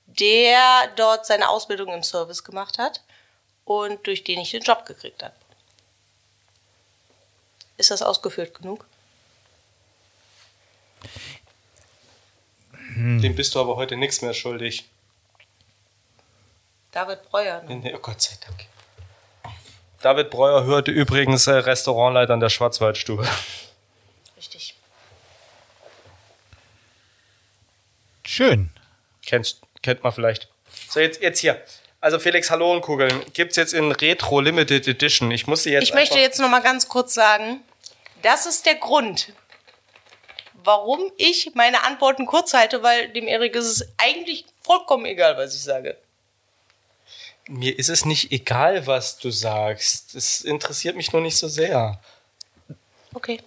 der dort seine Ausbildung im Service gemacht hat und durch den ich den Job gekriegt habe. Ist das ausgeführt genug? Dem bist du aber heute nichts mehr schuldig. David Breuer. ne? Nee, Oh Gott sei Dank. David Breuer hörte übrigens äh, Restaurantleiter an der Schwarzwaldstube. Richtig. Schön. Kennst, kennt man vielleicht. So, jetzt, jetzt hier. Also Felix Hallonkugeln gibt's jetzt in Retro Limited Edition. Ich muss sie jetzt Ich möchte jetzt noch mal ganz kurz sagen, das ist der Grund, warum ich meine Antworten kurz halte, weil dem Erik ist es eigentlich vollkommen egal, was ich sage. Mir ist es nicht egal, was du sagst. Es interessiert mich nur nicht so sehr. Okay.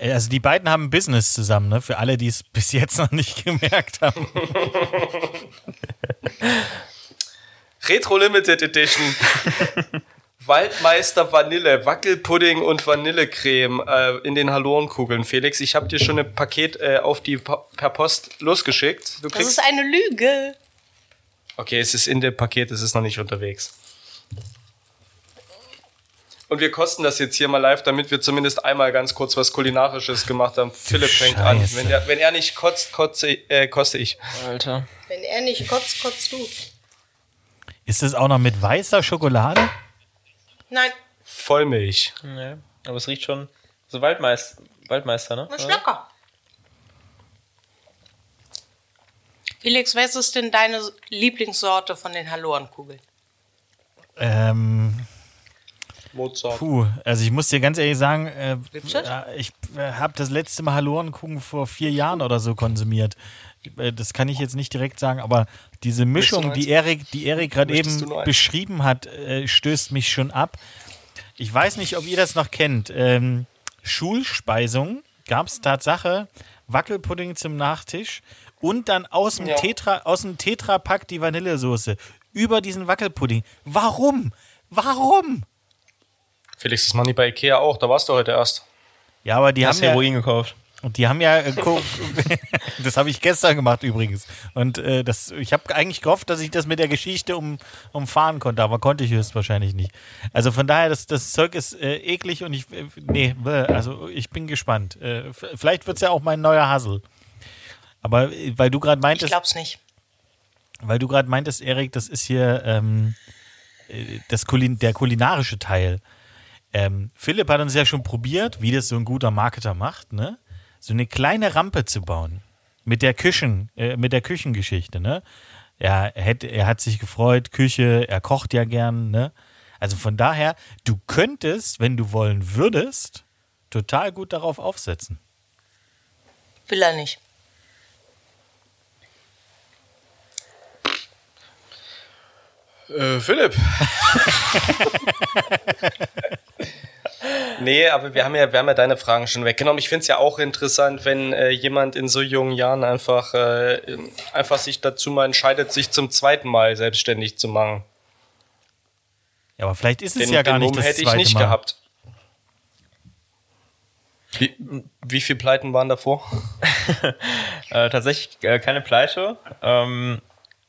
Also die beiden haben Business zusammen, ne? Für alle, die es bis jetzt noch nicht gemerkt haben. Retro Limited Edition. Waldmeister Vanille, Wackelpudding und Vanillecreme äh, in den Halorenkugeln. Felix, ich habe dir schon ein Paket äh, auf die pa per Post losgeschickt. Du Das ist eine Lüge. Okay, es ist in dem Paket, es ist noch nicht unterwegs. Und wir kosten das jetzt hier mal live, damit wir zumindest einmal ganz kurz was Kulinarisches gemacht haben. Philipp fängt an. Wenn er, wenn er nicht kotzt, kotze, äh, koste ich. Alter. Wenn er nicht kotzt, kotzt du. Ist das auch noch mit weißer Schokolade? Nein, Vollmilch. Nee. Aber es riecht schon. So Waldmeister, Waldmeister ne? das ist lecker. Felix, was ist denn deine Lieblingssorte von den Hallorenkugeln? Ähm, Mozart. puh, also ich muss dir ganz ehrlich sagen, äh, äh, ich habe das letzte Mal Halorenkuchen vor vier Jahren oder so konsumiert. Äh, Das kann ich jetzt nicht direkt sagen, aber diese Mischung, die Erik, die Erik gerade eben beschrieben hat, äh, stößt mich schon ab. Ich weiß nicht, ob ihr das noch kennt. Ähm, Schulspeisung gab es Tatsache Wackelpudding zum Nachtisch und dann aus dem Ja. Tetra, aus dem Tetrapack die Vanillesoße über diesen Wackelpudding. Warum? Warum? Felix, das machen die bei Ikea auch. Da warst du heute erst. Ja, aber die Hast haben ja, Heroin gekauft. und die haben ja, äh, das habe ich gestern gemacht übrigens. Und äh, das, ich habe eigentlich gehofft, dass ich das mit der Geschichte um, umfahren konnte, aber konnte ich höchstwahrscheinlich nicht. Also von daher, das, das Zeug ist äh, eklig und ich, äh, nee, also ich bin gespannt. Äh, vielleicht wird es ja auch mein neuer Hassel. Aber äh, weil du gerade Ich meintest, glaub's nicht. weil du gerade meintest, Erik, das ist hier ähm, äh, das Kulin der kulinarische Teil. Ähm, Philipp hat uns ja schon probiert, wie das so ein guter Marketer macht, ne? So eine kleine Rampe zu bauen. Mit der Küchen, äh, mit der Küchengeschichte, ne? Er, hätte, er hat sich gefreut, Küche, er kocht ja gern, ne? Also von daher, du könntest, wenn du wollen würdest, total gut darauf aufsetzen. Will er nicht. Äh, Philipp. nee, aber wir haben, ja, wir haben ja deine Fragen schon weggenommen. Ich finde es ja auch interessant, wenn äh, jemand in so jungen Jahren einfach, äh, einfach sich dazu mal entscheidet, sich zum zweiten Mal selbstständig zu machen. Ja, aber vielleicht ist es Den, ja gar den nicht Mumm das hätte ich zweite nicht Mal. gehabt. Wie, wie viele Pleiten waren davor? Äh, tatsächlich äh, keine Pleite. Ähm,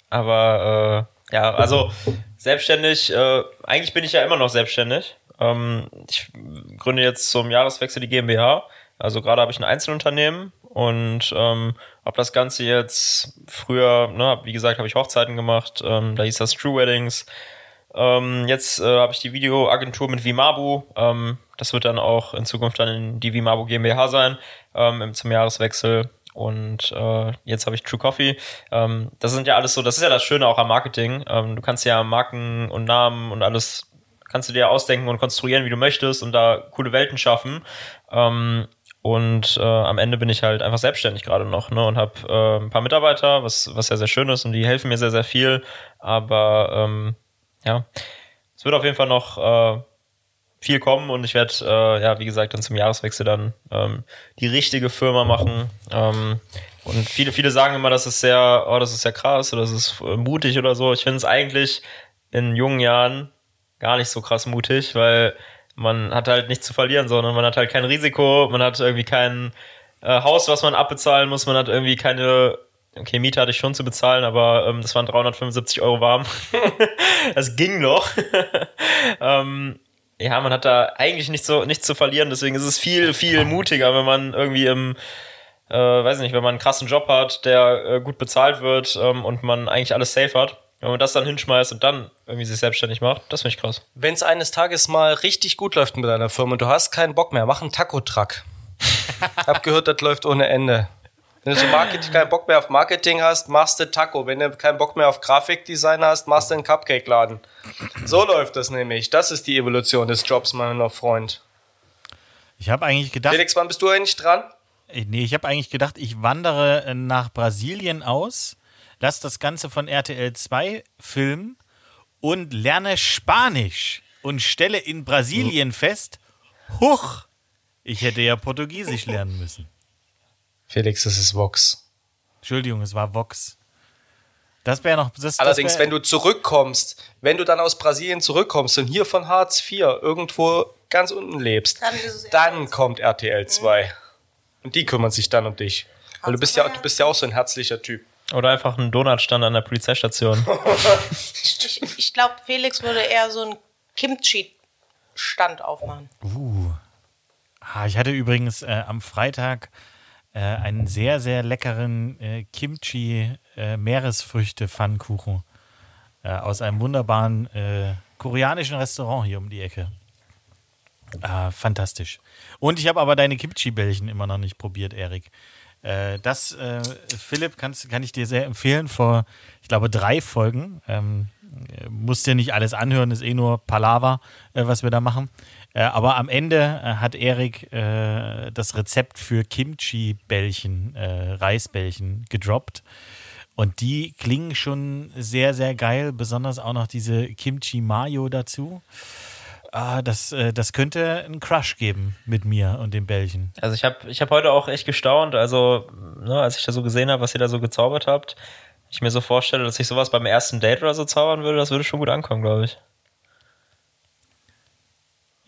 aber äh, ja, also selbstständig, äh, eigentlich bin ich ja immer noch selbstständig. Ähm, ich gründe jetzt zum Jahreswechsel die GmbH. Also gerade habe ich ein Einzelunternehmen und ähm, habe das Ganze jetzt früher, ne, wie gesagt, habe ich Hochzeiten gemacht, ähm, da hieß das True Weddings. Ähm, jetzt äh, habe ich die Videoagentur mit Vimabu. Ähm, das wird dann auch in Zukunft dann in die Vimabu GmbH sein ähm, zum Jahreswechsel. Und äh, jetzt habe ich True Coffee. Ähm, das sind ja alles so, das ist ja das Schöne auch am Marketing. Ähm, du kannst ja Marken und Namen und alles kannst du dir ausdenken und konstruieren, wie du möchtest und da coole Welten schaffen. Ähm, und äh, am Ende bin ich halt einfach selbstständig gerade noch ne, und habe äh, ein paar Mitarbeiter, was, was ja sehr schön ist und die helfen mir sehr, sehr viel. Aber ähm, ja, es wird auf jeden Fall noch äh, viel kommen und ich werde, äh, ja, wie gesagt, dann zum Jahreswechsel dann ähm, die richtige Firma machen. Ähm, und viele, viele sagen immer, das ist sehr, oh, das ist sehr krass oder das ist äh, mutig oder so. Ich finde es eigentlich in jungen Jahren gar nicht so krass mutig, weil man hat halt nichts zu verlieren, sondern man hat halt kein Risiko, man hat irgendwie kein äh, Haus, was man abbezahlen muss, man hat irgendwie keine, okay, Miete hatte ich schon zu bezahlen, aber ähm, das waren 375 Euro warm. das ging noch. ähm, ja, man hat da eigentlich nichts so, nichts zu verlieren, deswegen ist es viel, viel mutiger, wenn man irgendwie im, äh, weiß nicht, wenn man einen krassen Job hat, der äh, gut bezahlt wird ähm, und man eigentlich alles safe hat. Wenn man das dann hinschmeißt und dann irgendwie sich selbstständig macht, das finde ich krass. Wenn es eines Tages mal richtig gut läuft mit deiner Firma und du hast keinen Bock mehr, mach einen Taco-Truck. Hab gehört, das läuft ohne Ende. Wenn du so Marketing, keinen Bock mehr auf Marketing hast, machst du Taco. Wenn du keinen Bock mehr auf Grafikdesign hast, machst du einen Cupcake-Laden. So läuft das nämlich. Das ist die Evolution des Jobs, mein Freund. Ich habe eigentlich gedacht, Felix, wann bist du eigentlich dran? Ich- Nee, ich habe eigentlich gedacht, ich wandere äh, nach Brasilien aus, lass das Ganze von RTL 2 filmen und lerne Spanisch und stelle in Brasilien fest, huch, ich hätte ja Portugiesisch lernen müssen. Felix, das ist Vox. Entschuldigung, es war Vox. Das wäre noch. Das, Allerdings, das wär, wenn du zurückkommst, wenn du dann aus Brasilien zurückkommst und hier von Hartz IV irgendwo ganz unten lebst, Dann dann kommt RTL 2. Und die kümmern sich dann um dich. Weil du bist ja, du bist ja auch so ein herzlicher Typ. Oder einfach ein Donutstand an der Polizeistation. Ich, ich glaube, Felix würde eher so einen Kimchi-Stand aufmachen. Uh. Ah, ich hatte übrigens äh, am Freitag äh, einen sehr, sehr leckeren äh, Kimchi-Meeresfrüchte-Pfannkuchen äh, aus einem wunderbaren äh, koreanischen Restaurant hier um die Ecke. Ah, fantastisch. Und ich habe aber deine Kimchi-Bällchen immer noch nicht probiert, Erik. Äh, das, äh, Philipp, kannst, kann ich dir sehr empfehlen. Vor, ich glaube, drei Folgen. Ähm, äh, musst dir nicht alles anhören, ist eh nur Palaver, äh, was wir da machen. Äh, aber am Ende äh, hat Erik äh, das Rezept für Kimchi-Bällchen, äh, Reisbällchen gedroppt. Und die klingen schon sehr, sehr geil. Besonders auch noch diese Kimchi-Mayo dazu. Ah, das, äh, das könnte einen Crush geben mit mir und den Bällchen. Also ich habe ich hab heute auch echt gestaunt, also ne, als ich da so gesehen habe, was ihr da so gezaubert habt, ich mir so vorstelle, dass ich sowas beim ersten Date oder so zaubern würde, das würde schon gut ankommen, glaube ich.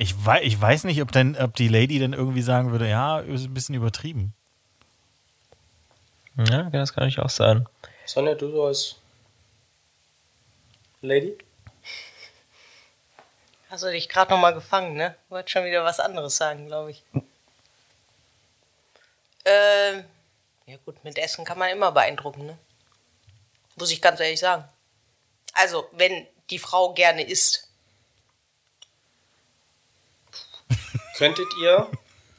Ich, wei ich weiß nicht, ob, denn, ob die Lady dann irgendwie sagen würde, ja, ist ein bisschen übertrieben. Ja, das kann natürlich auch sein. Sonja, du so als Lady? Hast du dich gerade noch mal gefangen, ne? Wollte schon wieder was anderes sagen, glaube ich. Ähm, ja gut, mit Essen kann man immer beeindrucken, ne? Muss ich ganz ehrlich sagen. Also, wenn die Frau gerne isst. Könntet ihr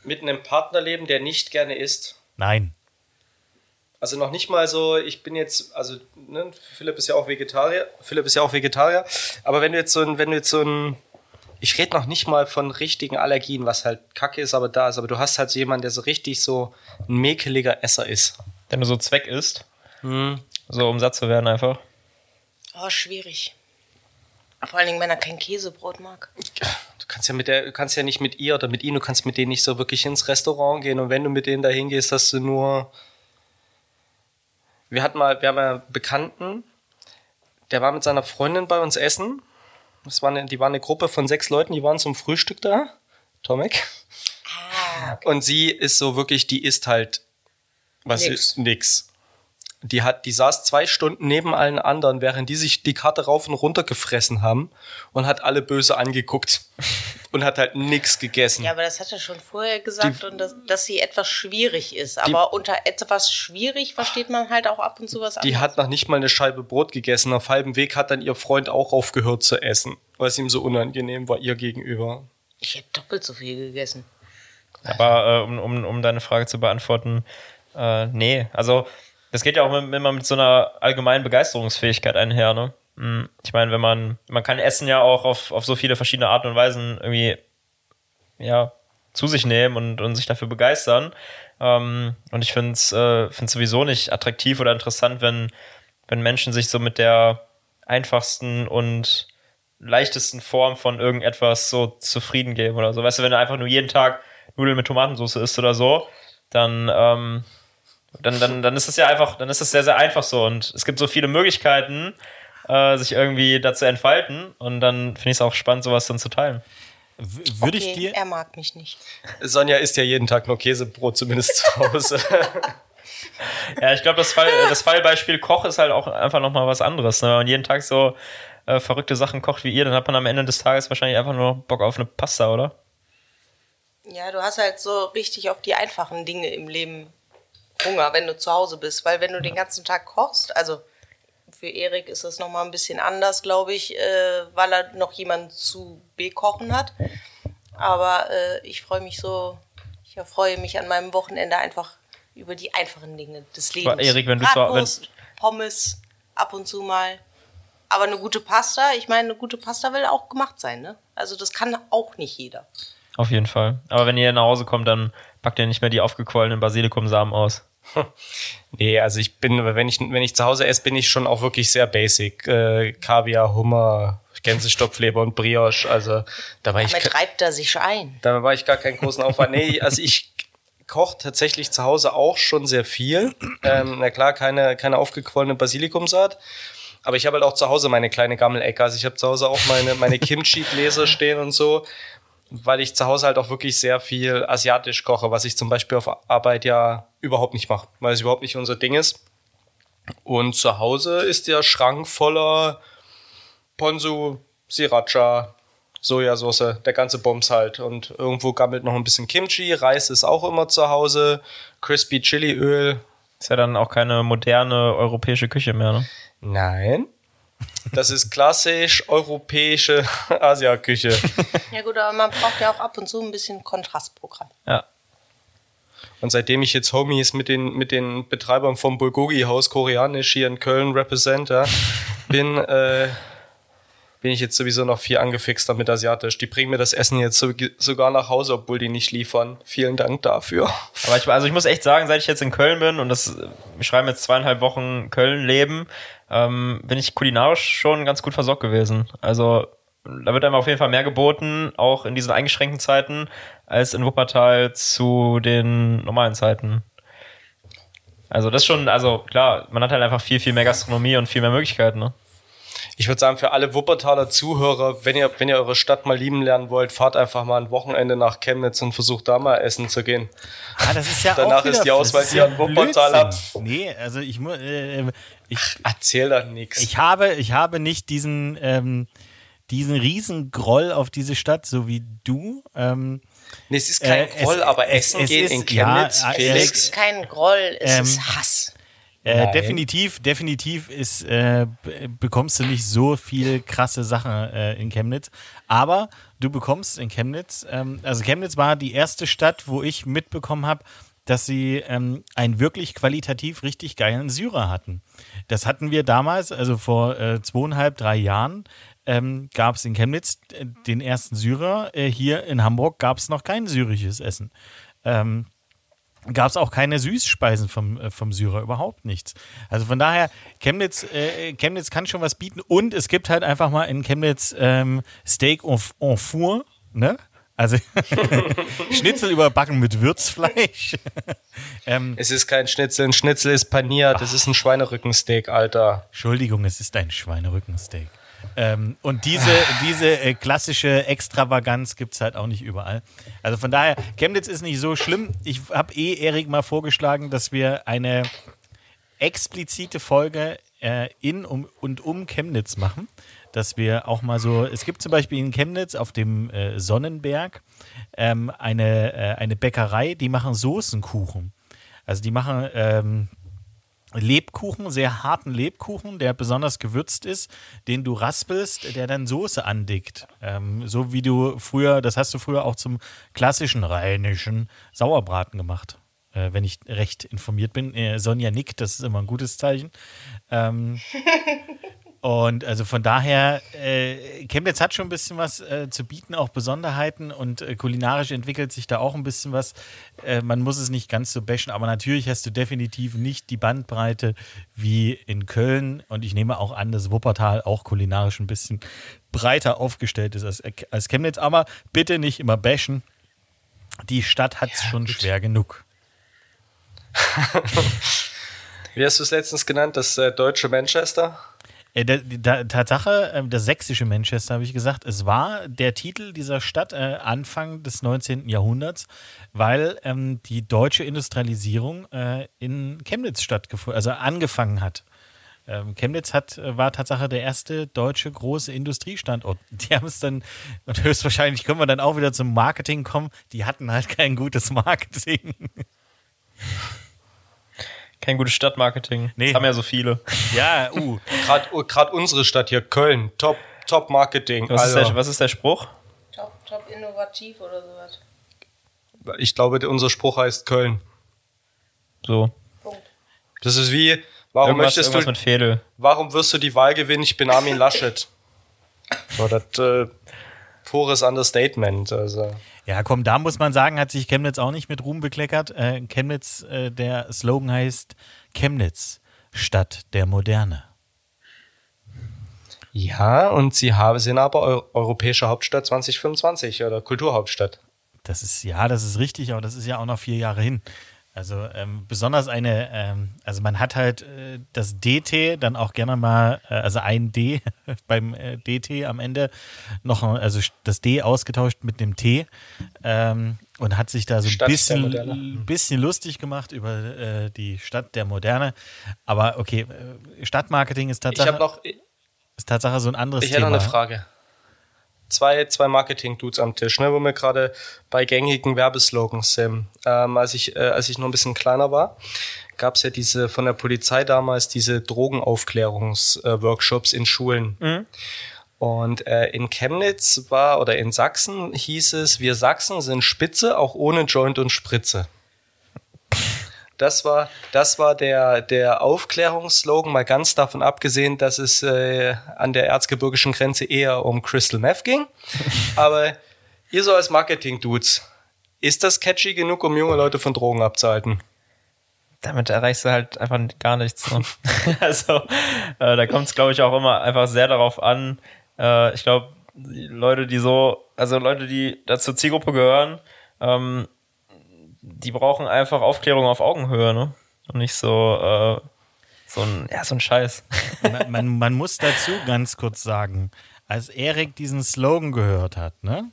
mit einem Partner leben, der nicht gerne isst? Nein. Also noch nicht mal so, ich bin jetzt, also ne, Philipp ist ja auch Vegetarier, Philipp ist ja auch Vegetarier, aber wenn du jetzt so ein, wenn du jetzt so ein, ich rede noch nicht mal von richtigen Allergien, was halt kacke ist, aber da ist, aber du hast halt so jemanden, der so richtig so ein mäkeliger Esser ist. Wenn du so Zweck isst, Hm. so um satt zu werden einfach. Oh, schwierig. Vor allen Dingen, wenn er kein Käsebrot mag. Du kannst ja mit der, du kannst ja nicht mit ihr oder mit ihm, du kannst mit denen nicht so wirklich ins Restaurant gehen und wenn du mit denen dahin gehst, hast du nur. Wir hatten mal, wir haben einen Bekannten, der war mit seiner Freundin bei uns essen. Das war eine, die war eine Gruppe von sechs Leuten, die waren zum Frühstück da. Tomek. Ah, Und sie ist so wirklich, die isst halt was Nix. ist nix. Die hat, die saß zwei Stunden neben allen anderen, während die sich die Karte rauf und runter gefressen haben und hat alle böse angeguckt und hat halt nix gegessen. Ja, aber das hat er schon vorher gesagt und dass, dass sie etwas schwierig ist. Aber unter etwas schwierig versteht man halt auch ab und zu was Die anderes. hat noch nicht mal eine Scheibe Brot gegessen. Auf halbem Weg hat dann ihr Freund auch aufgehört zu essen, weil es ihm so unangenehm war ihr gegenüber. Ich hätte doppelt so viel gegessen. Aber äh, um, um, um deine Frage zu beantworten, äh, nee. Also, das geht ja auch immer mit so einer allgemeinen Begeisterungsfähigkeit einher, ne? Mm, Ich meine, wenn man, man kann Essen ja auch auf, auf so viele verschiedene Arten und Weisen irgendwie, ja, zu sich nehmen und, und sich dafür begeistern. Ähm, und ich finde es äh, sowieso nicht attraktiv oder interessant, wenn, wenn Menschen sich so mit der einfachsten und leichtesten Form von irgendetwas so zufrieden geben oder so. Weißt du, wenn du einfach nur jeden Tag Nudeln mit Tomatensauce isst oder so, dann, ähm, dann, dann, dann ist es ja einfach, dann ist es sehr, sehr einfach so. Und es gibt so viele Möglichkeiten, äh, sich irgendwie dazu entfalten. Und dann finde ich es auch spannend, sowas dann zu teilen. W würde Okay, ich dir. er mag mich nicht. Sonja isst ja jeden Tag nur Käsebrot, zumindest zu Hause. Ja, ich glaube, das, Fall, das Fallbeispiel Koch ist halt auch einfach nochmal was anderes. Ne? Wenn man jeden Tag so äh, verrückte Sachen kocht wie ihr, dann hat man am Ende des Tages wahrscheinlich einfach nur Bock auf eine Pasta, oder? Ja, du hast halt so richtig auf die einfachen Dinge im Leben Hunger, wenn du zu Hause bist. Weil wenn du den ganzen Tag kochst, also für Erik ist das nochmal ein bisschen anders, glaube ich, äh, weil er noch jemanden zu bekochen hat. Aber äh, ich freue mich so, ich erfreue mich an meinem Wochenende einfach über die einfachen Dinge des Lebens. Erik, wenn du Bratwurst, Pommes, ab und zu mal. Aber eine gute Pasta, ich meine, eine gute Pasta will auch gemacht sein, ne? Also das kann auch nicht jeder. Auf jeden Fall. Aber wenn ihr nach Hause kommt, dann packt ihr nicht mehr die aufgequollenen Basilikumsamen aus. Nee, also ich bin, wenn ich, wenn ich zu Hause esse, bin ich schon auch wirklich sehr basic. Äh, Kaviar, Hummer, Gänsestopfleber und Brioche. Also da war ich, Damit reibt er sich ein. da war ich gar keinen großen Aufwand. Nee, also ich koche tatsächlich zu Hause auch schon sehr viel. Ähm, na klar, keine, keine aufgequollene Basilikumsaat. Aber ich habe halt auch zu Hause meine kleine Gammelecke. Also ich habe zu Hause auch meine, meine Kimchi-Gläser stehen und so, weil ich zu Hause halt auch wirklich sehr viel asiatisch koche, was ich zum Beispiel auf Arbeit ja überhaupt nicht mache, weil es überhaupt nicht unser Ding ist. Und zu Hause ist der Schrank voller Ponzu, Sriracha, Sojasauce, der ganze Bums halt. Und irgendwo gammelt noch ein bisschen Kimchi, Reis ist auch immer zu Hause, Crispy Chiliöl. Ist ja dann auch keine moderne europäische Küche mehr, ne? Nein. Das ist klassisch europäische Asiaküche. Ja gut, aber man braucht ja auch ab und zu ein bisschen Kontrastprogramm. Ja. Und seitdem ich jetzt Homies mit den, mit den Betreibern vom Bulgogi-Haus koreanisch hier in Köln representer bin, äh, bin ich jetzt sowieso noch viel angefixter mit Asiatisch. Die bringen mir das Essen jetzt so, sogar nach Hause, obwohl die nicht liefern. Vielen Dank dafür. Aber ich, also ich muss echt sagen, seit ich jetzt in Köln bin und das, wir schreiben jetzt zweieinhalb Wochen Köln leben, ähm, bin ich kulinarisch schon ganz gut versorgt gewesen. Also da wird einem auf jeden Fall mehr geboten, auch in diesen eingeschränkten Zeiten, als in Wuppertal zu den normalen Zeiten. Also das ist schon, also klar, man hat halt einfach viel, viel mehr Gastronomie und viel mehr Möglichkeiten, ne? Ich würde sagen, für alle Wuppertaler Zuhörer, wenn ihr, wenn ihr eure Stadt mal lieben lernen wollt, fahrt einfach mal ein Wochenende nach Chemnitz und versucht da mal essen zu gehen. Ah, das ist ja Danach auch wieder, ist die Auswahl ist hier in Wuppertal ab. Blödsinn. Nee, also ich muss, äh, ich, Erzähl da nix. ich habe, ich habe nicht diesen, ähm, diesen riesen Groll auf diese Stadt, so wie du. Ähm, nee, es ist kein äh, es- Groll, aber es- Essen es gehen ist- in ja, Chemnitz, äh, Es Felix. ist kein Groll, es Ähm, ist Hass. Äh, definitiv, definitiv ist, äh, bekommst du nicht so viel krasse Sachen äh, in Chemnitz. Aber du bekommst in Chemnitz, ähm, also Chemnitz war die erste Stadt, wo ich mitbekommen habe, dass sie ähm, einen wirklich qualitativ richtig geilen Syrer hatten. Das hatten wir damals, also vor äh, zweieinhalb, drei Jahren, ähm, gab es in Chemnitz äh, den ersten Syrer. Äh, hier in Hamburg gab es noch kein syrisches Essen. Ähm, gab es auch keine Süßspeisen vom, äh, vom Syrer, überhaupt nichts. Also von daher, Chemnitz, äh, Chemnitz kann schon was bieten und es gibt halt einfach mal in Chemnitz ähm, Steak en, en four, ne? Also Schnitzel überbacken mit Würzfleisch. ähm, Es ist kein Schnitzel, ein Schnitzel ist paniert, das ist ein Schweinerückensteak, Alter. Entschuldigung, es ist ein Schweinerückensteak. Ähm, und diese, diese äh, klassische Extravaganz gibt es halt auch nicht überall. Also von daher, Chemnitz ist nicht so schlimm. Ich habe eh Erik mal vorgeschlagen, dass wir eine explizite Folge äh, in um, und um Chemnitz machen. Dass wir auch mal so, es gibt zum Beispiel in Chemnitz auf dem äh, Sonnenberg ähm, eine, äh, eine Bäckerei, die machen Soßenkuchen. Also die machen ähm, Lebkuchen, sehr harten Lebkuchen, der besonders gewürzt ist, den du raspelst, der dann Soße andickt. Ähm, so wie du früher, das hast du früher auch zum klassischen rheinischen Sauerbraten gemacht. Äh, wenn ich recht informiert bin. Äh, Sonja nickt, das ist immer ein gutes Zeichen. Ähm, und also von daher, äh, Chemnitz hat schon ein bisschen was äh, zu bieten, auch Besonderheiten und äh, kulinarisch entwickelt sich da auch ein bisschen was. Äh, man muss es nicht ganz so bashen, aber natürlich hast du definitiv nicht die Bandbreite wie in Köln und ich nehme auch an, dass Wuppertal auch kulinarisch ein bisschen breiter aufgestellt ist als, als Chemnitz, aber bitte nicht immer bashen. Die Stadt hat es schon schwer genug. Wie hast du es letztens genannt, das äh, deutsche Manchester? Äh, Tatsache, äh, das sächsische Manchester, habe ich gesagt, es war der Titel dieser Stadt äh, Anfang des 19. Jahrhunderts, weil ähm, die deutsche Industrialisierung äh, in Chemnitz stattgefunden, also angefangen hat. Ähm, Chemnitz hat, war Tatsache der erste deutsche große Industriestandort. Die haben es dann, und höchstwahrscheinlich können wir dann auch wieder zum Marketing kommen, die hatten halt kein gutes Marketing. Kein gutes Stadtmarketing. Nee. Das haben ja so viele. ja, uh. Gerade unsere Stadt hier, Köln, top, top Marketing. Was ist, der, was ist der Spruch? Top, top innovativ oder sowas. Ich glaube, der- unser Spruch heißt Köln. So. Punkt. Das ist wie, warum Irgendwas, möchtest irgendwas du, mit Fädel. warum wirst du die Wahl gewinnen? Ich bin Armin Laschet. So, das äh, pures Understatement. Also. Ja, komm, da muss man sagen, hat sich Chemnitz auch nicht mit Ruhm bekleckert. Äh, Chemnitz, äh, der Slogan heißt Chemnitz, Stadt der Moderne. Ja, und sie haben, sind aber Eu europäische Hauptstadt 2025 oder Kulturhauptstadt. Das ist, ja, das ist richtig, aber das ist ja auch noch vier Jahre hin. Also ähm, besonders eine, ähm, also man hat halt äh, das DT dann auch gerne mal, äh, also ein D beim äh, DT am Ende noch, also das D ausgetauscht mit dem T ähm, und hat sich da so ein bisschen, bisschen lustig gemacht über äh, die Stadt der Moderne. Aber okay, äh, Stadtmarketing ist Ich habe noch, ist Tatsache so ein anderes ich hätte Thema. noch eine Frage. Zwei, zwei Marketing-Dudes am Tisch, ne, wo wir gerade bei gängigen Werbeslogans sind. Ähm, als, ich, äh, als ich noch ein bisschen kleiner war, gab es ja diese von der Polizei damals diese Drogenaufklärungsworkshops in Schulen. Und äh, in Chemnitz war oder in Sachsen hieß es, wir Sachsen sind Spitze, auch ohne Joint und Spritze. Das war, das war der, der Aufklärungsslogan, mal ganz davon abgesehen, dass es äh, an der erzgebirgischen Grenze eher um Crystal Meth ging. Aber ihr so als Marketing-Dudes, ist das catchy genug, um junge Leute von Drogen abzuhalten? Damit erreichst du halt einfach gar nichts. Ne? also, äh, da kommt es, glaube ich, auch immer einfach sehr darauf an. Äh, ich glaube, Leute, die so, also Leute, die da zur Zielgruppe gehören, ähm, die brauchen einfach Aufklärung auf Augenhöhe, ne? Und nicht so, äh, so ein, ja, so ein Scheiß. man, man, man muss dazu ganz kurz sagen, als Erik diesen Slogan gehört hat, ne?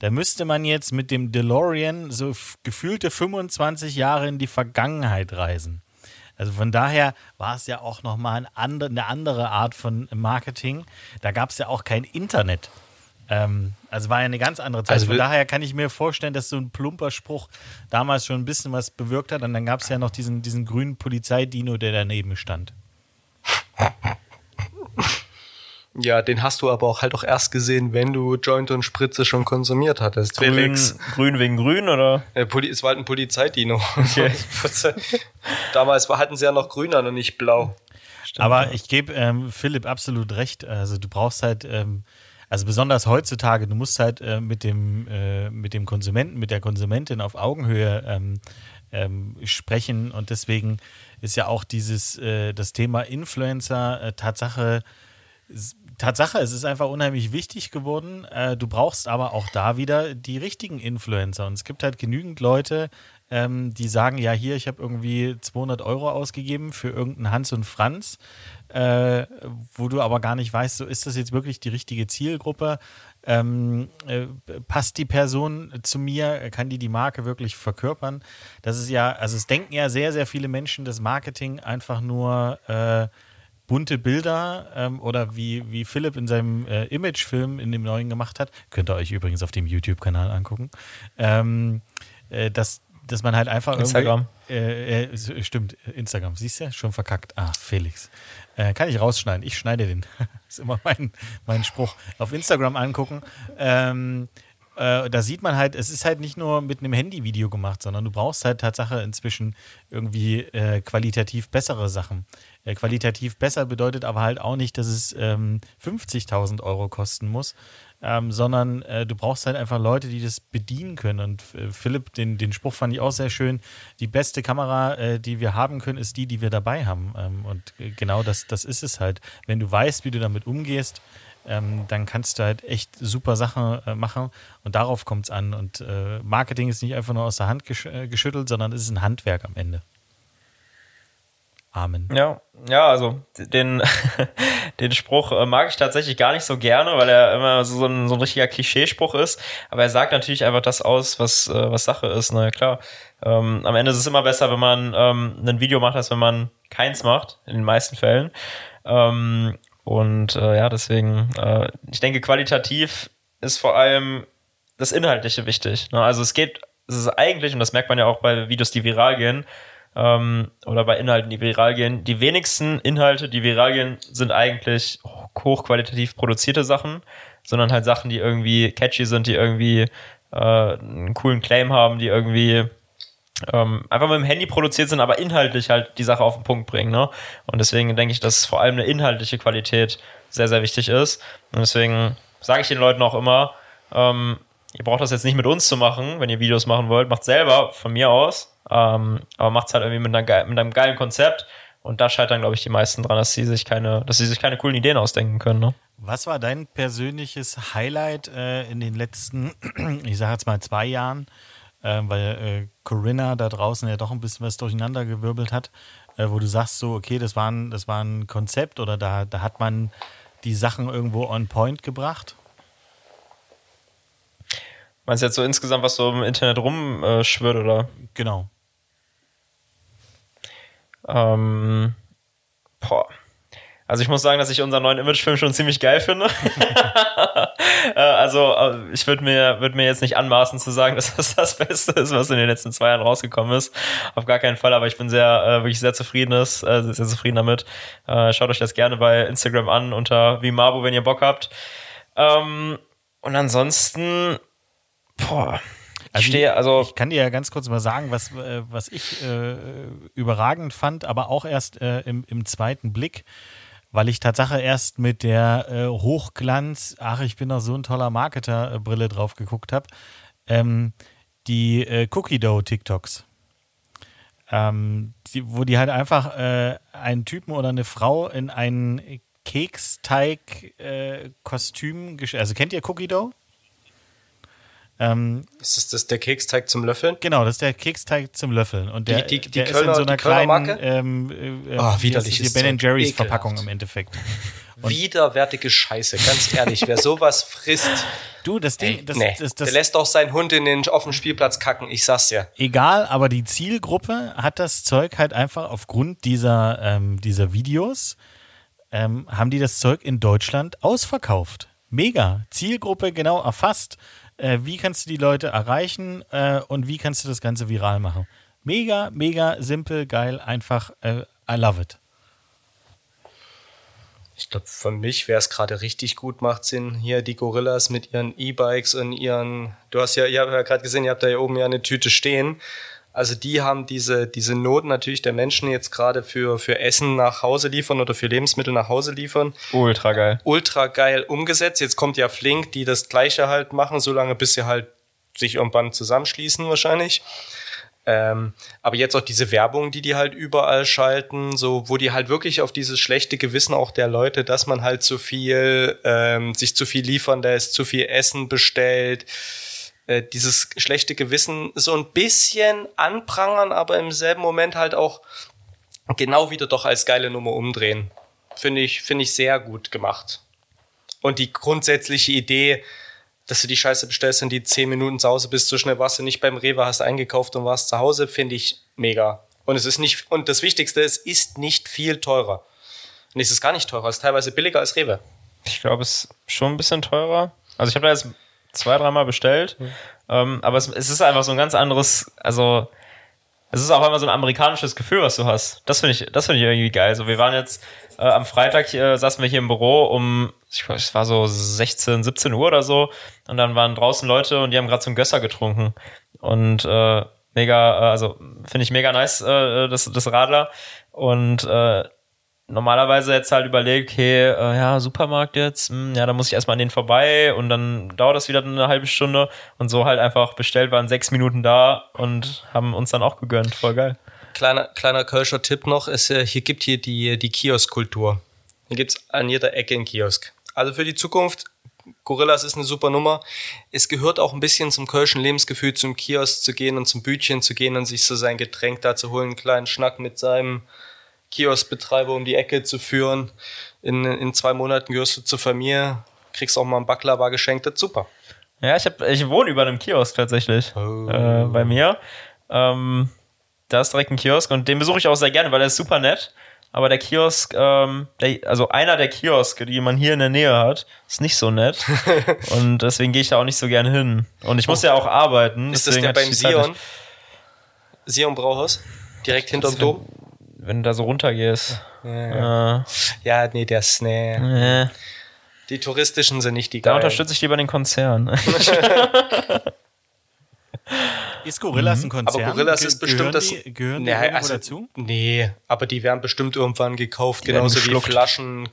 Da müsste man jetzt mit dem DeLorean so gefühlte 25 Jahre in die Vergangenheit reisen. Also von daher war es ja auch nochmal ein eine andere Art von Marketing. Da gab es ja auch kein Internet. Ähm, also war ja eine ganz andere Zeit. Also Von daher kann ich mir vorstellen, dass so ein plumper Spruch damals schon ein bisschen was bewirkt hat. Und dann gab es ja noch diesen, diesen grünen Polizeidino, der daneben stand. Ja, den hast du aber auch halt auch erst gesehen, wenn du Joint und Spritze schon konsumiert hattest. Grün, Felix. grün wegen grün oder? Äh, Poli es war halt ein Polizeidino. Damals war, hatten sie ja noch grün an und nicht blau. Aber ich gebe ähm, Philipp absolut recht. Also du brauchst halt, ähm, also besonders heutzutage, du musst halt äh, mit, dem, äh, mit dem Konsumenten, mit der Konsumentin auf Augenhöhe ähm, ähm, sprechen. Und deswegen ist ja auch dieses, äh, das Thema Influencer äh, Tatsache, Tatsache, es ist einfach unheimlich wichtig geworden. Äh, du brauchst aber auch da wieder die richtigen Influencer. Und es gibt halt genügend Leute, ähm, die sagen, ja, hier, ich habe irgendwie 200 Euro ausgegeben für irgendeinen Hans und Franz, äh, wo du aber gar nicht weißt, so ist das jetzt wirklich die richtige Zielgruppe? Ähm, äh, passt die Person zu mir? Kann die die Marke wirklich verkörpern? Das ist ja, also es denken ja sehr, sehr viele Menschen, dass Marketing einfach nur äh, bunte Bilder ähm, oder wie, wie Philipp in seinem äh, Imagefilm in dem neuen gemacht hat, könnt ihr euch übrigens auf dem YouTube-Kanal angucken, ähm, äh, dass, dass man halt einfach Instagram. irgendwie. Äh, äh, stimmt, Instagram, siehst du? Schon verkackt. Ah, Felix. Äh, kann ich rausschneiden. Ich schneide den. ist immer mein, mein Spruch. Auf Instagram angucken. Ähm, äh, da sieht man halt, es ist halt nicht nur mit einem Handyvideo gemacht, sondern du brauchst halt Tatsache inzwischen irgendwie äh, qualitativ bessere Sachen. Äh, qualitativ besser bedeutet aber halt auch nicht, dass es ähm, 50.000 Euro kosten muss, ähm, sondern äh, du brauchst halt einfach Leute, die das bedienen können. Und äh, Philipp, den, den Spruch fand ich auch sehr schön. Die beste Kamera, äh, die wir haben können, ist die, die wir dabei haben. Ähm, und äh, genau das, das ist es halt. Wenn du weißt, wie du damit umgehst, ähm, dann kannst du halt echt super Sachen äh, machen und darauf kommt es an. Und äh, Marketing ist nicht einfach nur aus der Hand gesch äh, geschüttelt, sondern es ist ein Handwerk am Ende. Amen. Ja, ja, also den, den Spruch äh, mag ich tatsächlich gar nicht so gerne, weil er immer so, ein, so ein richtiger Klischeespruch ist. Aber er sagt natürlich einfach das aus, was, äh, was Sache ist. Na ja, klar. Ähm, am Ende ist es immer besser, wenn man ähm, ein Video macht, als wenn man keins macht, in den meisten Fällen. Ähm, und äh, ja, deswegen, äh, ich denke, qualitativ ist vor allem das Inhaltliche wichtig. Ne? Also es geht, es ist eigentlich, und das merkt man ja auch bei Videos, die viral gehen, ähm, oder bei Inhalten, die viral gehen, die wenigsten Inhalte, die viral gehen, sind eigentlich hochqualitativ produzierte Sachen, sondern halt Sachen, die irgendwie catchy sind, die irgendwie äh, einen coolen Claim haben, die irgendwie ähm, einfach mit dem Handy produziert sind, aber inhaltlich halt die Sache auf den Punkt bringen. Ne? Und deswegen denke ich, dass vor allem eine inhaltliche Qualität sehr, sehr wichtig ist. Und deswegen sage ich den Leuten auch immer, ähm, ihr braucht das jetzt nicht mit uns zu machen, wenn ihr Videos machen wollt. Macht selber von mir aus. Ähm, aber macht es halt irgendwie mit, einer, mit einem geilen Konzept. Und da scheitern, glaube ich, die meisten dran, dass sie sich keine, dass sie sich keine coolen Ideen ausdenken können. Ne? Was war dein persönliches Highlight äh, in den letzten, ich sage jetzt mal zwei Jahren, äh, weil äh, Corinna da draußen ja doch ein bisschen was durcheinander gewirbelt hat, äh, wo du sagst so, okay, das war ein, das war ein Konzept oder da, da hat man die Sachen irgendwo on point gebracht? Meinst du jetzt so insgesamt, was so im Internet rumschwirrt, oder? Genau. Ähm, boah. Also ich muss sagen, dass ich unseren neuen Imagefilm schon ziemlich geil finde. Äh, also äh, ich würde mir, würd mir jetzt nicht anmaßen zu sagen, dass das das Beste ist, was in den letzten zwei Jahren rausgekommen ist. Auf gar keinen Fall, aber ich bin sehr, äh, wirklich sehr zufrieden, ist, äh, sehr zufrieden damit. Äh, schaut euch das gerne bei Instagram an unter Vimabo, wenn ihr Bock habt. Ähm, und ansonsten, boah, ich Also stehe, also Ich kann dir ja ganz kurz mal sagen, was, äh, was ich äh, überragend fand, aber auch erst äh, im, im zweiten Blick, weil ich Tatsache erst mit der äh, Hochglanz, ach, ich bin doch so ein toller Marketer-Brille drauf geguckt habe, ähm, die äh, Cookie Dough TikToks. Ähm, die, wo die halt einfach einen Typen oder eine Frau in ein Keksteig-Kostüm, also kennt ihr Cookie Dough? Ähm, Ist das, das der Keksteig zum Löffeln? Genau, das ist der Keksteig zum Löffeln. Und der, Die- die- die der ist Kölner- in so einer kleinen ähm, äh, widerliches das hier? Ben. Jerry's Ekelhaft. Verpackung im Endeffekt. Widerwärtige Scheiße, ganz ehrlich. Wer sowas frisst, Du, das Ding, das, nee, das, der das, lässt auch seinen Hund in den, auf dem Spielplatz kacken. Ich sag's ja. egal, aber die Zielgruppe hat das Zeug halt einfach aufgrund dieser, ähm, dieser Videos, ähm, haben die das Zeug in Deutschland ausverkauft. mega. Zielgruppe genau erfasst. Äh, wie kannst du die Leute erreichen äh, und wie kannst du das Ganze viral machen? Mega, mega simpel, geil, einfach. Äh, I love it. Ich glaube, für mich wäre es gerade richtig gut, macht Sinn, hier die Gorillas mit ihren E-Bikes und ihren, du hast ja, ihr habt ja gerade gesehen, ihr habt da hier oben ja eine Tüte stehen. Also die haben diese, diese Not natürlich der Menschen jetzt gerade für, für Essen nach Hause liefern oder für Lebensmittel nach Hause liefern. Ultra geil. Ultra geil umgesetzt. Jetzt kommt ja Flink, die das gleiche halt machen, solange bis sie halt sich irgendwann zusammenschließen wahrscheinlich. Ähm, aber jetzt auch diese Werbung, die die halt überall schalten, so wo die halt wirklich auf dieses schlechte Gewissen auch der Leute, dass man halt zu viel, ähm, sich zu viel liefern lässt, zu viel Essen bestellt, äh, dieses schlechte Gewissen so ein bisschen anprangern, aber im selben Moment halt auch genau wieder doch als geile Nummer umdrehen. Finde ich, finde ich sehr gut gemacht. Und die grundsätzliche Idee, dass du die Scheiße bestellst und die zehn Minuten zu Hause bist, so schnell warst du nicht beim Rewe, hast eingekauft und warst zu Hause, finde ich mega. Und es ist nicht, und das Wichtigste, es ist nicht viel teurer. Und es ist gar nicht teurer, es ist teilweise billiger als Rewe. Ich glaube, es ist schon ein bisschen teurer. Also ich habe da jetzt zwei, dreimal bestellt. Mhm. Ähm, aber es, es, ist einfach so ein ganz anderes, also es ist auch immer so ein amerikanisches Gefühl, was du hast. Das finde ich, das finde ich irgendwie geil. So, wir waren jetzt äh, am Freitag äh, saßen wir hier im Büro um, ich glaube, es war so 16, 17 Uhr oder so. Und dann waren draußen Leute und die haben gerade so einen Gösser getrunken. Und äh, mega, äh, also finde ich mega nice, äh, das, das Radler. Und äh, normalerweise jetzt halt überlegt, okay, äh, ja, Supermarkt jetzt, mh, hm, ja, da muss ich erstmal an den vorbei und dann dauert das wieder eine halbe Stunde und so halt einfach bestellt, waren sechs Minuten da und haben uns dann auch gegönnt. Voll geil. Kleiner, kleiner Kölscher Tipp noch, ist, äh, hier gibt hier die, die Kioskkultur. Hier gibt's an jeder Ecke einen Kiosk. Also für die Zukunft, Gorillas ist eine super Nummer. Es gehört auch ein bisschen zum kölschen Lebensgefühl, zum Kiosk zu gehen und zum Bütchen zu gehen und sich so sein Getränk da zu holen, einen kleinen Schnack mit seinem Kioskbetreiber um die Ecke zu führen. In, in zwei Monaten gehörst du zur Familie, kriegst auch mal ein Baklava geschenkt, das ist super. Ja, ich, hab, ich wohne über einem Kiosk tatsächlich oh. äh, bei mir. Ähm, da ist direkt ein Kiosk und den besuche ich auch sehr gerne, weil der ist super nett. Aber der Kiosk, ähm, der, also einer der Kioske, die man hier in der Nähe hat, ist nicht so nett. und deswegen gehe ich da auch nicht so gerne hin. Und ich muss oh. ja auch arbeiten. Ist das der beim Sion? Sion Brauhaus? Direkt hinterm Dom? Wenn du da so runtergehst. Ja, ja. ja nee, der ist, nee. Ja. Die touristischen sind nicht die Da unterstütze ich lieber den Konzern. Ist Gorillas ein Konzern? Aber Gorillas ist bestimmt das. Die, gehören die nee, also, dazu? Nee, aber die werden bestimmt irgendwann gekauft, die genauso wie Flaschen,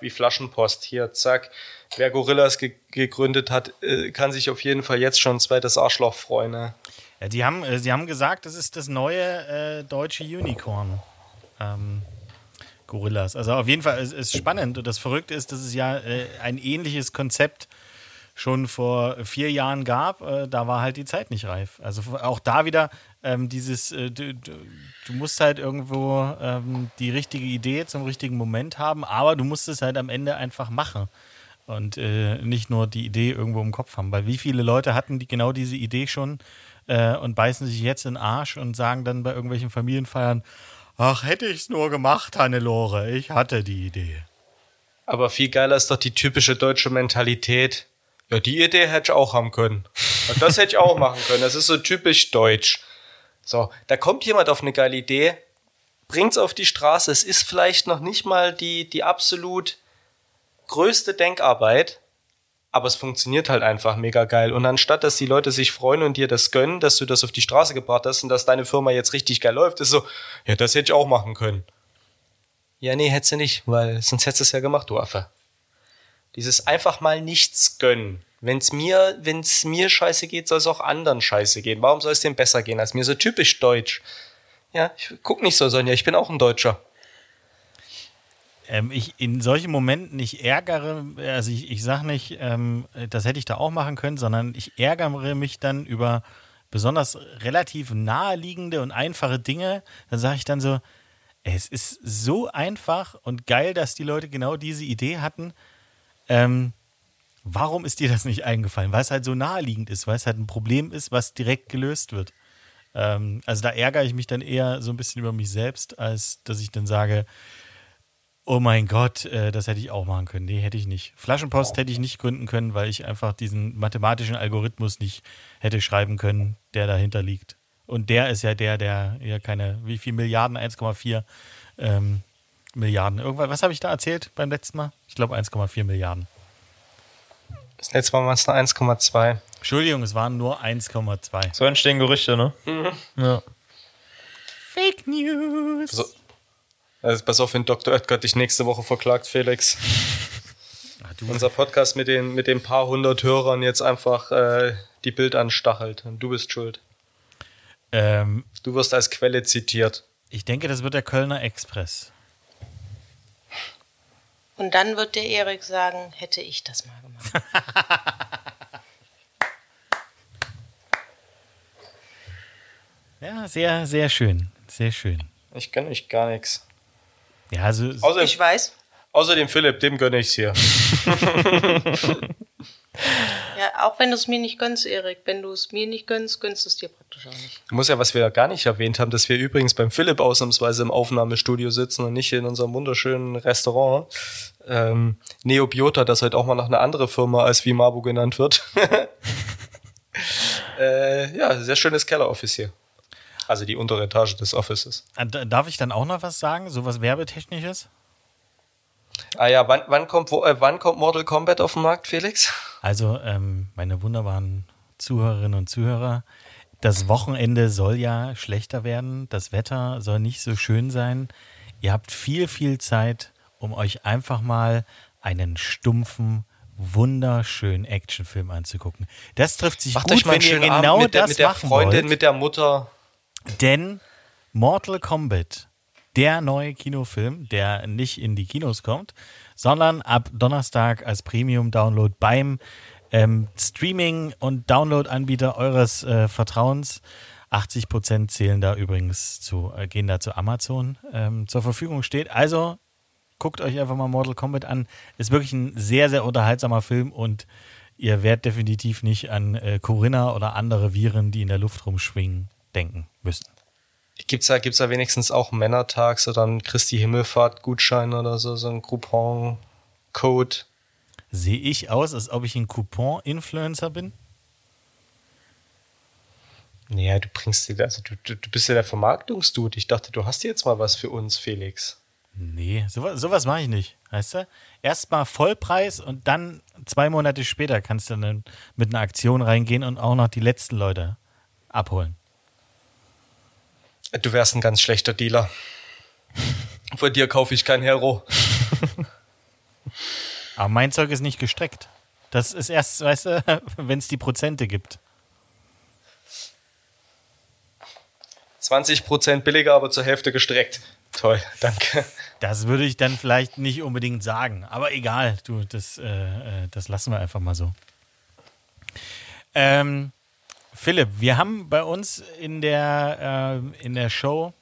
wie Flaschenpost. Hier, zack. Wer Gorillas ge gegründet hat, äh, kann sich auf jeden Fall jetzt schon ein zweites Arschloch freuen. Ne? Ja, die haben, äh, sie haben gesagt, das ist das neue äh, deutsche Unicorn ähm, Gorillas. Also auf jeden Fall ist es spannend und das Verrückte ist, dass es ja äh, ein ähnliches Konzept schon vor vier Jahren gab. Äh, da war halt die Zeit nicht reif. Also auch da wieder ähm, dieses, äh, du, du, musst halt irgendwo ähm, die richtige Idee zum richtigen Moment haben, aber du musst es halt am Ende einfach machen und äh, nicht nur die Idee irgendwo im Kopf haben. Weil wie viele Leute hatten die genau diese Idee schon äh, und beißen sich jetzt in den Arsch und sagen dann bei irgendwelchen Familienfeiern, Ach, hätte ich's nur gemacht, Hannelore. Ich hatte die Idee. Aber viel geiler ist doch die typische deutsche Mentalität. Ja, die Idee hätte ich auch haben können. Und das hätte ich auch machen können. Das ist so typisch deutsch. So, da kommt jemand auf eine geile Idee, bringt's auf die Straße. Es ist vielleicht noch nicht mal die, die absolut größte Denkarbeit, aber es funktioniert halt einfach mega geil. Und anstatt, dass die Leute sich freuen und dir das gönnen, dass du das auf die Straße gebracht hast und dass deine Firma jetzt richtig geil läuft, ist so, ja, das hätte ich auch machen können. Ja, nee, hättest du nicht, weil sonst hättest du es ja gemacht, du Affe. Dieses einfach mal nichts gönnen. Wenn's mir, wenn's mir scheiße geht, soll es auch anderen scheiße gehen. Warum soll es dem besser gehen als mir? So typisch deutsch. Ja, ich guck nicht so, Sonja, ich bin auch ein Deutscher ähm, ich in solchen Momenten nicht ärgere, also ich, ich sage nicht, ähm, das hätte ich da auch machen können, sondern ich ärgere mich dann über besonders relativ naheliegende und einfache Dinge. Dann sage ich dann so, es ist so einfach und geil, dass die Leute genau diese Idee hatten. Ähm, warum ist dir das nicht eingefallen? Weil es halt so naheliegend ist, weil es halt ein Problem ist, was direkt gelöst wird. Ähm, also da ärgere ich mich dann eher so ein bisschen über mich selbst, als dass ich dann sage, Oh mein Gott, äh, das hätte ich auch machen können. Nee, hätte ich nicht. Flaschenpost hätte ich nicht gründen können, weil ich einfach diesen mathematischen Algorithmus nicht hätte schreiben können, der dahinter liegt. Und der ist ja der, der ja keine, wie viel Milliarden? 1,4 ähm, Milliarden. Irgendwas, was habe ich da erzählt beim letzten Mal? Ich glaube 1,4 Milliarden. Das letzte Mal waren es nur 1,2. Entschuldigung, es waren nur 1,2. So entstehen Gerüchte, ne? Ja. Fake News. So. Also pass auf, wenn Dr. Oetker dich nächste Woche verklagt, Felix. Ach, du, Unser Podcast mit den, mit den paar hundert Hörern jetzt einfach äh, die Bild anstachelt. Und du bist schuld. ähm, Du wirst als Quelle zitiert. ich denke, das wird der Kölner Express. Und dann wird der Erik sagen, hätte ich das mal gemacht. Ja, sehr, sehr schön. Sehr schön. Ich gönne euch gar nichts. Ja, also Außer, Ich weiß. außer dem Philipp, dem gönne ich's hier. Ja, auch wenn du es mir nicht gönnst, Erik. Wenn du es mir nicht gönnst, gönnst du es dir praktisch auch nicht. Ich muss ja, was wir gar nicht erwähnt haben, dass wir übrigens beim Philipp ausnahmsweise im Aufnahmestudio sitzen und nicht in unserem wunderschönen Restaurant. Ähm, Neobiota, das halt auch mal noch eine andere Firma als Vimabu genannt wird. äh, ja, sehr schönes Kelleroffice hier. Also die untere Etage des Offices. äh, darf ich dann auch noch was sagen? So was Werbetechnisches? Ah ja, wann, wann, kommt, wo, äh, wann kommt Mortal Kombat auf den Markt, Felix? Also, ähm, meine wunderbaren Zuhörerinnen und Zuhörer, das Wochenende soll ja schlechter werden. Das Wetter soll nicht so schön sein. Ihr habt viel, viel Zeit, um euch einfach mal einen stumpfen, wunderschönen Actionfilm anzugucken. Das trifft sich Macht gut, euch mal wenn ihr genau Abend mit der, das mit der machen Freundin, wollt. mit der Mutter. Denn Mortal Kombat, der neue Kinofilm, der nicht in die Kinos kommt, sondern ab Donnerstag als Premium-Download beim ähm, Streaming- und Download-Anbieter eures äh, Vertrauens. 80 Prozent zählen da übrigens zu, äh, gehen da zu Amazon ähm, zur Verfügung steht. Also guckt euch einfach mal Mortal Kombat an. Ist wirklich ein sehr, sehr unterhaltsamer Film und ihr werdet definitiv nicht an äh, Corinna oder andere Viren, die in der Luft rumschwingen, denken müssen. Gibt's da, gibt's da wenigstens auch Männertags oder einen Christi Himmelfahrt Gutschein oder so, so ein Coupon Code? Sehe ich aus, als ob ich ein Coupon-Influencer bin? Naja, du bringst dir, also du, du, du bist ja der Vermarktungsdude. Ich dachte, du hast jetzt mal was für uns, Felix. Nee, sowas, sowas mache ich nicht. Weißt du? Erstmal Vollpreis und dann zwei Monate später kannst du dann mit einer Aktion reingehen und auch noch die letzten Leute abholen. Du wärst ein ganz schlechter Dealer. Von dir kaufe ich kein Hero. Aber mein Zeug ist nicht gestreckt. Das ist erst, weißt du, wenn es die Prozente gibt. 20% billiger, aber zur Hälfte gestreckt. Toll, danke. Das würde ich dann vielleicht nicht unbedingt sagen. Aber egal, du, das, äh, äh, das lassen wir einfach mal so. Ähm, Philipp, wir haben bei uns in der, äh, in der Show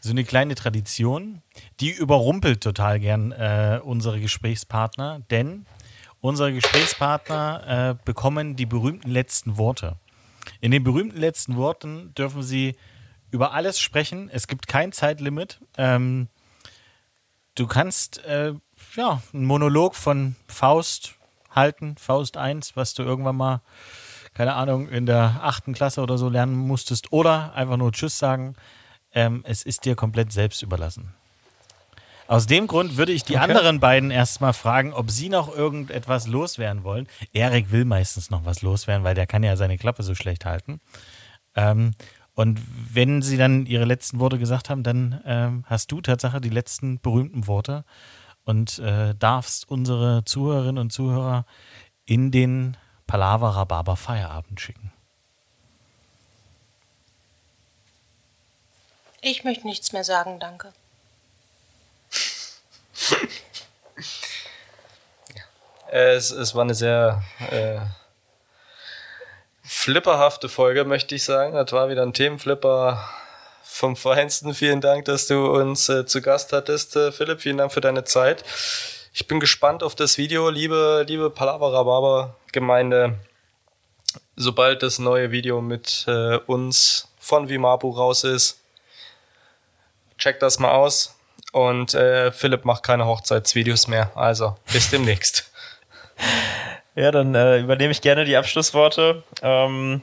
so eine kleine Tradition, die überrumpelt total gern äh, unsere Gesprächspartner, denn unsere Gesprächspartner äh, bekommen die berühmten letzten Worte. In den berühmten letzten Worten dürfen sie über alles sprechen. Es gibt kein Zeitlimit. Ähm, du kannst äh, ja, einen Monolog von Faust halten, Faust 1, was du irgendwann mal, keine Ahnung, in der achten Klasse oder so lernen musstest, oder einfach nur Tschüss sagen. Ähm, es ist dir komplett selbst überlassen. Aus dem Grund würde ich die anderen beiden erstmal fragen, ob sie noch irgendetwas loswerden wollen. Erik will meistens noch was loswerden, weil der kann ja seine Klappe so schlecht halten. Ähm, und wenn sie dann ihre letzten Worte gesagt haben, dann ähm, hast du Tatsache die letzten berühmten Worte und äh, darfst unsere Zuhörerinnen und Zuhörer in den Palaver Rhabarber Feierabend schicken. Ich möchte nichts mehr sagen, danke. Es, es war eine sehr äh, flipperhafte Folge, möchte ich sagen. Das war wieder ein Themenflipper vom Feinsten. Vielen Dank, dass du uns äh, zu Gast hattest, äh, Philipp. Vielen Dank für deine Zeit. Ich bin gespannt auf das Video, liebe, liebe Palaver-Rhabarber-Gemeinde. Sobald das neue Video mit äh, uns von Vimabu raus ist, checkt das mal aus. Und äh, Philipp macht keine Hochzeitsvideos mehr. Also bis demnächst. Ja, dann äh, übernehme ich gerne die Abschlussworte. Ähm,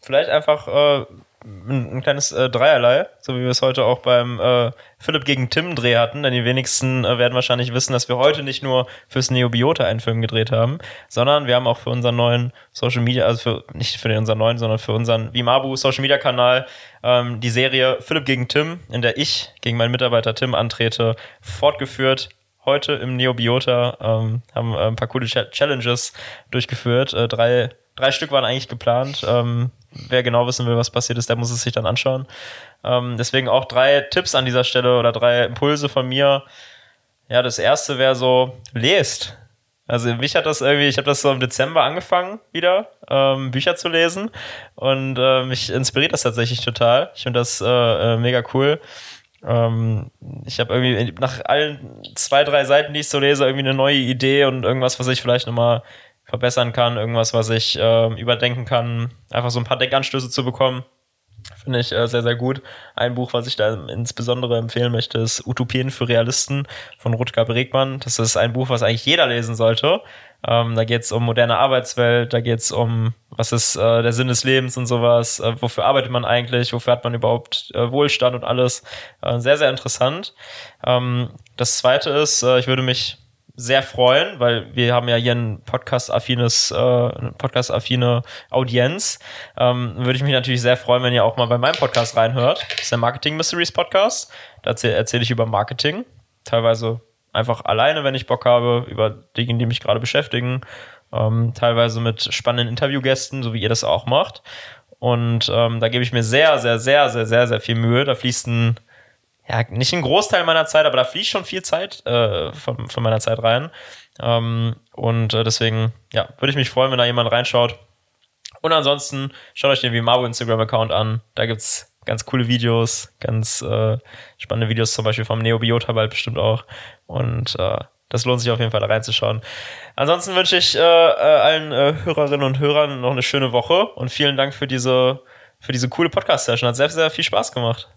vielleicht einfach äh, ein, ein kleines äh, Dreierlei, so wie wir es heute auch beim äh, Philipp gegen Tim Dreh hatten, denn die wenigsten äh, werden wahrscheinlich wissen, dass wir heute nicht nur fürs Neobiota einen Film gedreht haben, sondern wir haben auch für unseren neuen Social Media, also für, nicht für unseren neuen, sondern für unseren Vimabu Social Media Kanal ähm, die Serie Philipp gegen Tim, in der ich gegen meinen Mitarbeiter Tim antrete, fortgeführt heute im Neobiota, ähm, haben äh, ein paar coole Ch Challenges durchgeführt. Äh, drei, drei Stück waren eigentlich geplant. Ähm, wer genau wissen will, was passiert ist, der muss es sich dann anschauen. Ähm, deswegen auch drei Tipps an dieser Stelle oder drei Impulse von mir. Ja, das erste wäre so, lest. Also mich hat das irgendwie, ich habe das so im Dezember angefangen wieder, ähm, Bücher zu lesen und äh, mich inspiriert das tatsächlich total. Ich finde das äh, äh, mega cool. Ähm, ich habe irgendwie nach allen zwei, drei Seiten, die ich so lese, irgendwie eine neue Idee und irgendwas, was ich vielleicht nochmal verbessern kann, irgendwas, was ich äh, überdenken kann, einfach so ein paar Denkanstöße zu bekommen. Finde ich äh, sehr, sehr gut. Ein Buch, was ich da insbesondere empfehlen möchte, ist Utopien für Realisten von Rutger Bregmann. Das ist ein Buch, was eigentlich jeder lesen sollte. Ähm, da geht es um moderne Arbeitswelt, da geht es um, was ist äh, der Sinn des Lebens und sowas, äh, wofür arbeitet man eigentlich, wofür hat man überhaupt äh, Wohlstand und alles. Äh, sehr, sehr interessant. Ähm, das zweite ist, äh, ich würde mich sehr freuen, weil wir haben ja hier ein Podcast-affines, äh, Podcast-affine Audienz. Ähm, würde ich mich natürlich sehr freuen, wenn ihr auch mal bei meinem Podcast reinhört. Das ist der Marketing Mysteries Podcast. Da erzähle erzähl ich über Marketing. Teilweise einfach alleine, wenn ich Bock habe, über Dinge, die mich gerade beschäftigen. Ähm, teilweise mit spannenden Interviewgästen, so wie ihr das auch macht. Und ähm, da gebe ich mir sehr, sehr, sehr, sehr, sehr, sehr viel Mühe. Da fließt ein ja, nicht ein Großteil meiner Zeit, aber da fließt schon viel Zeit äh, von, von meiner Zeit rein. Ähm, und äh, deswegen, ja, würde ich mich freuen, wenn da jemand reinschaut. Und ansonsten schaut euch den Vimabo Instagram-Account an. Da gibt's ganz coole Videos, ganz äh, spannende Videos, zum Beispiel vom Neobiota bald bestimmt auch. Und äh, das lohnt sich auf jeden Fall da reinzuschauen. Ansonsten wünsche ich äh, äh, allen äh, Hörerinnen und Hörern noch eine schöne Woche und vielen Dank für diese, für diese coole Podcast-Session. Hat sehr, sehr viel Spaß gemacht.